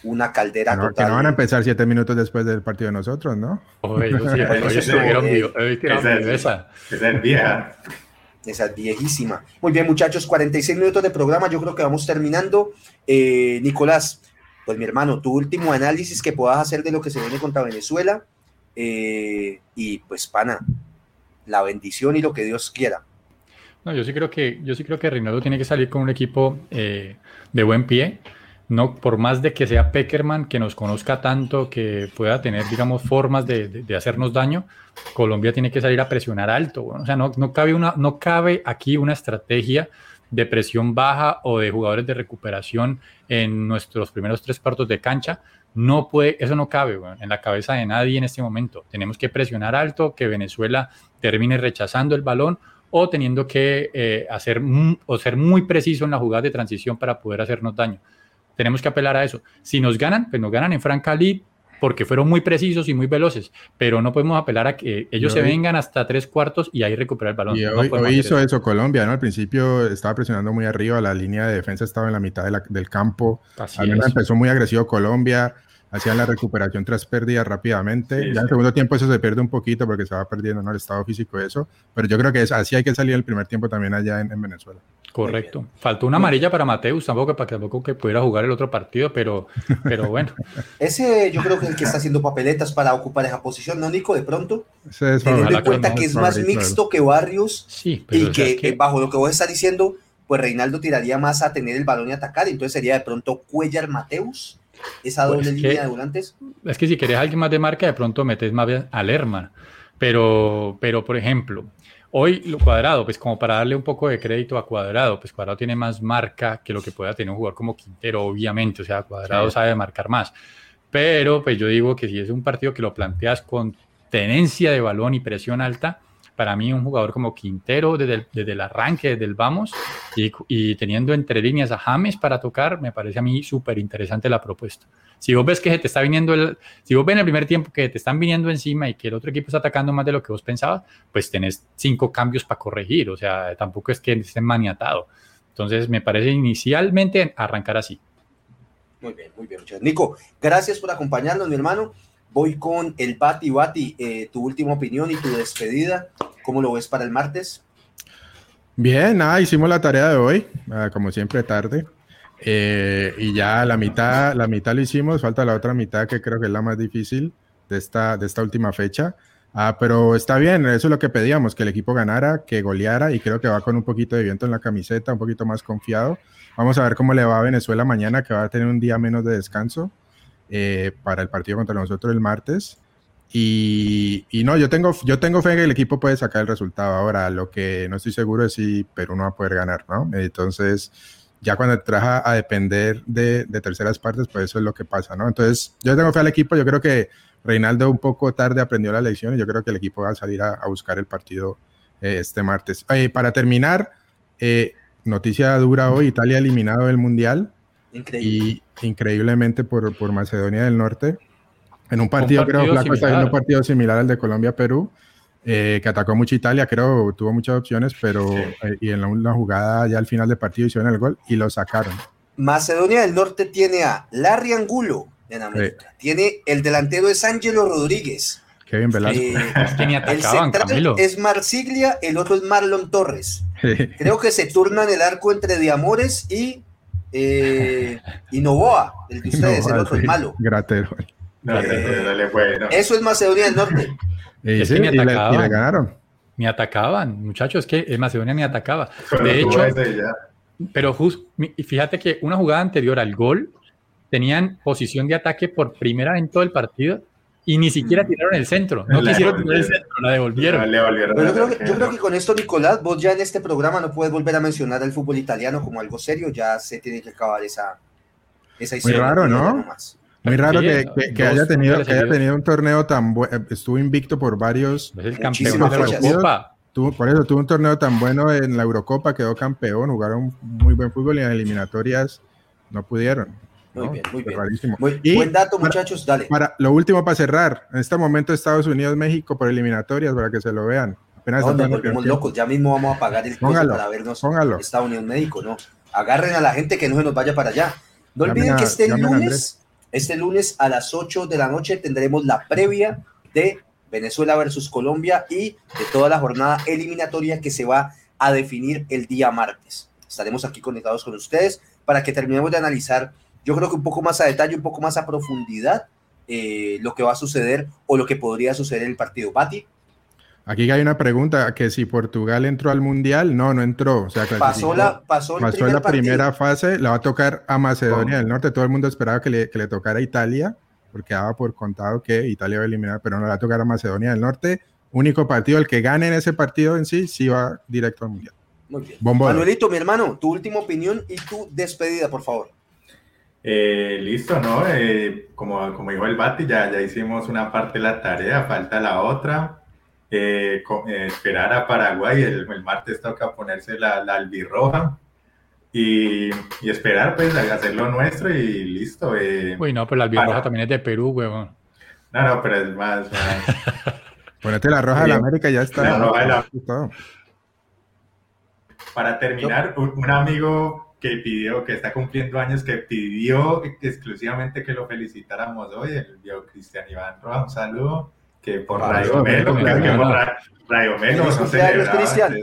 una caldera no, total. Que no van a empezar siete minutos después del partido de nosotros, ¿no? Oye, esa es vieja. Esa es viejísima. Muy bien, muchachos, 46 minutos de programa, yo creo que vamos terminando. Eh, Nicolás, pues mi hermano, tu último análisis que puedas hacer de lo que se viene contra Venezuela. Eh, y pues, pana, la bendición y lo que Dios quiera. No, yo sí creo que, yo sí creo que Reinaldo tiene que salir con un equipo eh, de buen pie no, por más de que sea Peckerman, que nos conozca tanto, que pueda tener, digamos, formas de, hacernos daño, Colombia tiene que salir a presionar alto. O sea, no, no, cabe una, no cabe aquí una estrategia de presión baja o de jugadores de recuperación en nuestros primeros tres cuartos de cancha. No puede, eso no cabe en la cabeza de nadie en este momento. Tenemos que presionar alto, que Venezuela termine rechazando el balón o teniendo que eh, hacer o ser muy preciso en la jugada de transición para poder hacernos daño. Tenemos que apelar a eso. Si nos ganan, pues nos ganan en Francali porque fueron muy precisos y muy veloces, pero no podemos apelar a que ellos se vengan hasta tres cuartos y ahí recuperar el balón. Y hoy, hizo eso. Colombia, ¿no? Al principio estaba presionando muy arriba, la línea de defensa estaba en la mitad del campo. Así empezó muy agresivo Colombia, hacían la recuperación tras pérdida rápidamente. ya en el segundo tiempo eso se pierde un poquito porque se va perdiendo ¿no? el estado físico de eso, pero yo creo que es, así hay que salir el primer tiempo también allá en Venezuela. Correcto. Faltó una amarilla para Mateus tampoco, para que tampoco que pudiera jugar el otro partido, pero, pero bueno. Ese yo creo que es el que está haciendo papeletas para ocupar esa posición, ¿no, Nico? De pronto. Teniendo en cuenta que, es más mixto que Barrios sí, y que, bajo lo que vos estás diciendo, pues Reinaldo tiraría más a tener el balón y atacar, entonces sería de pronto Cuellar Mateus, esa pues doble línea de volantes. Es que si querés alguien más de marca, de pronto metes más bien a Lerma. Pero, pero, por ejemplo, Hoy lo cuadrado, pues como para darle un poco de crédito a cuadrado, pues cuadrado tiene más marca que lo que pueda tener un jugador como Quintero, obviamente, o sea, cuadrado sabe marcar más. Pero pues yo digo que si es un partido que lo planteas con tenencia de balón y presión alta, para mí un jugador como Quintero desde el, desde el arranque, desde el vamos, y, teniendo entre líneas a James para tocar, me parece a mí súper interesante la propuesta. Si vos ves que se te está viniendo, el, si vos ves en el primer tiempo que te están viniendo encima y que el otro equipo está atacando más de lo que vos pensabas, pues tenés cinco cambios para corregir, o sea, tampoco es que estén maniatado. Entonces, me parece inicialmente arrancar así. Muy bien, muy bien. Nico, gracias por acompañarnos, mi hermano. Voy con el Bati Bati, eh, tu última opinión y tu despedida. ¿Cómo lo ves para el martes? Bien, nada, hicimos la tarea de hoy, ah, como siempre tarde. Eh, y ya la mitad, la mitad lo hicimos, falta la otra mitad que creo que es la más difícil de esta, de esta última fecha. Ah, pero está bien, eso es lo que pedíamos, que el equipo ganara, que goleara y creo que va con un poquito de viento en la camiseta, un poquito más confiado. Vamos a ver cómo le va a Venezuela mañana, que va a tener un día menos de descanso. Eh, para el partido contra nosotros el martes. Y, no, yo tengo, yo tengo fe en que el equipo puede sacar el resultado. Ahora, lo que no estoy seguro es si Perú no va a poder ganar, ¿no? Entonces, ya cuando traja a depender de, terceras partes, pues eso es lo que pasa, ¿no? Entonces, yo tengo fe al equipo. Yo creo que Reinaldo un poco tarde aprendió la lección y yo creo que el equipo va a salir a, buscar el partido eh, este martes. para terminar, eh, noticia dura hoy, Italia eliminado del Mundial. Y increíblemente por, por Macedonia del Norte. En un partido, creo, que está un partido similar al de Colombia-Perú. eh, que atacó mucho Italia, creo, tuvo muchas opciones, pero eh, y en una jugada ya al final del partido hicieron el gol y lo sacaron. Macedonia del Norte tiene a Larry Angulo en América, tiene el delantero es Ángelo Rodríguez. Kevin Velasco. Eh, el central es Marsiglia, el otro es Marlon Torres. Creo que se turnan el arco entre Diamores y, eh, y Novoa, el de ustedes, el otro, es malo. Gratero. Eso es Macedonia del Norte. es que me atacaban. Y ganaron. Me atacaban, muchachos, es que Macedonia me atacaba. De hecho, pero justo, fíjate que una jugada anterior al gol tenían posición de ataque por primera vez en todo el partido y ni siquiera mm. tiraron el centro. No quisieron tirar el centro, la devolvieron. yo, creo que, con esto, Nicolás, vos ya en este programa no puedes volver a mencionar al fútbol italiano como algo serio, ya se tiene que acabar esa, esa historia. Muy raro, ¿no? Muy raro que, que, haya tenido, que haya tenido un torneo tan bueno, estuvo invicto por varios. Es el campeón de la Eurocopa. por eso tuvo un torneo tan bueno en la Eurocopa, quedó campeón, jugaron muy buen fútbol y en eliminatorias no pudieron. Muy bien, muy bien. buen dato, muchachos, dale. Para, lo último para cerrar, en este momento Estados Unidos, México por eliminatorias, para que se lo vean. Apenas no, nos volvemos locos, ya mismo vamos a pagar el costo para vernos póngalo. Estados Unidos México, ¿no? Agarren a la gente que no se nos vaya para allá. No olviden que este lunes, este lunes a las 8 de la noche tendremos la previa de Venezuela versus Colombia y de toda la jornada eliminatoria que se va a definir el día martes. Estaremos aquí conectados con ustedes para que terminemos de analizar yo creo que un poco más a detalle, un poco más a profundidad eh, lo que va a suceder o lo que podría suceder en el partido. Pati. Aquí hay una pregunta, que si Portugal entró al Mundial, no, no entró. O sea, pasó la, pasó la primera fase, la va a tocar a Macedonia del Norte. Todo el mundo esperaba que le, que le tocara a Italia, porque daba por contado que Italia va a eliminar, pero no la va a tocar a Macedonia del Norte. Único partido, el que gane en ese partido en sí, sí va directo al Mundial. Muy bien. Manuelito, mi hermano, tu última opinión y tu despedida, por favor. Eh, listo, ¿no? Eh, como, como dijo el Bati, ya, ya hicimos una parte de la tarea, falta la otra. Eh, esperar a Paraguay, el, el, martes toca ponerse la, la albirroja y, y, esperar, pues, a hacer lo nuestro y listo. Uy, no, pero la albirroja también es de Perú, huevón. No, no, pero es más. Ponete la roja de la América y ya está. La roja de la... Para terminar, un, un amigo que pidió, que está cumpliendo años, que pidió exclusivamente que lo felicitáramos hoy, el vio Cristian Iván Roa, un saludo, que por Rayo Melo, que por Rayo Melo, no Cristian.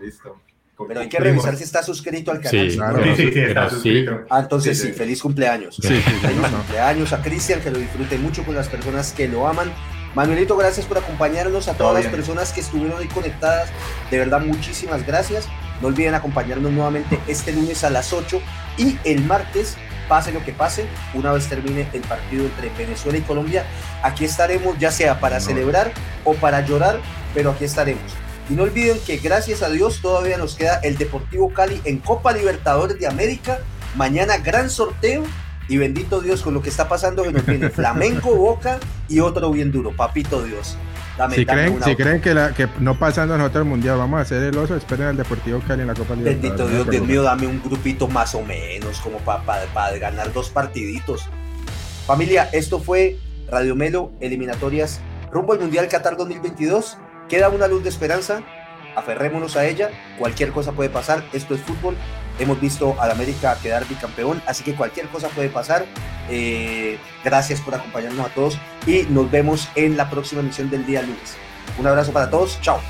listo. Pero hay que revisar si está suscrito al canal. Sí, claro. sí, sí, sí, está suscrito. Ah, entonces sí, feliz cumpleaños. Sí, feliz cumpleaños a Cristian, que lo disfrute mucho con las personas que lo aman. Manuelito, gracias por acompañarnos, a todas las personas que estuvieron ahí conectadas. De verdad, muchísimas gracias. No olviden acompañarnos nuevamente este lunes a las 8 y el martes, pase lo que pase, una vez termine el partido entre Venezuela y Colombia, aquí estaremos ya sea para celebrar o para llorar, pero aquí estaremos. Y no olviden que gracias a Dios todavía nos queda el Deportivo Cali en Copa Libertadores de América. Mañana gran sorteo y bendito Dios con lo que está pasando que nos viene Flamenco, Boca y otro bien duro, papito Dios si creen, si creen que, la, que no pasando nosotros el mundial, vamos a hacer el oso, esperen al Deportivo Cali en la Copa Libertadores. Bendito Dios, Dios mío, dame un grupito más o menos, como para ganar dos partiditos. Familia, esto fue Radio Melo, eliminatorias rumbo al Mundial Qatar 2022. Queda una luz de esperanza, aferrémonos a ella, cualquier cosa puede pasar, esto es fútbol, hemos visto al América quedar bicampeón, así que cualquier cosa puede pasar. Eh, gracias por acompañarnos a todos y nos vemos en la próxima emisión del día lunes. Un abrazo para todos, chao.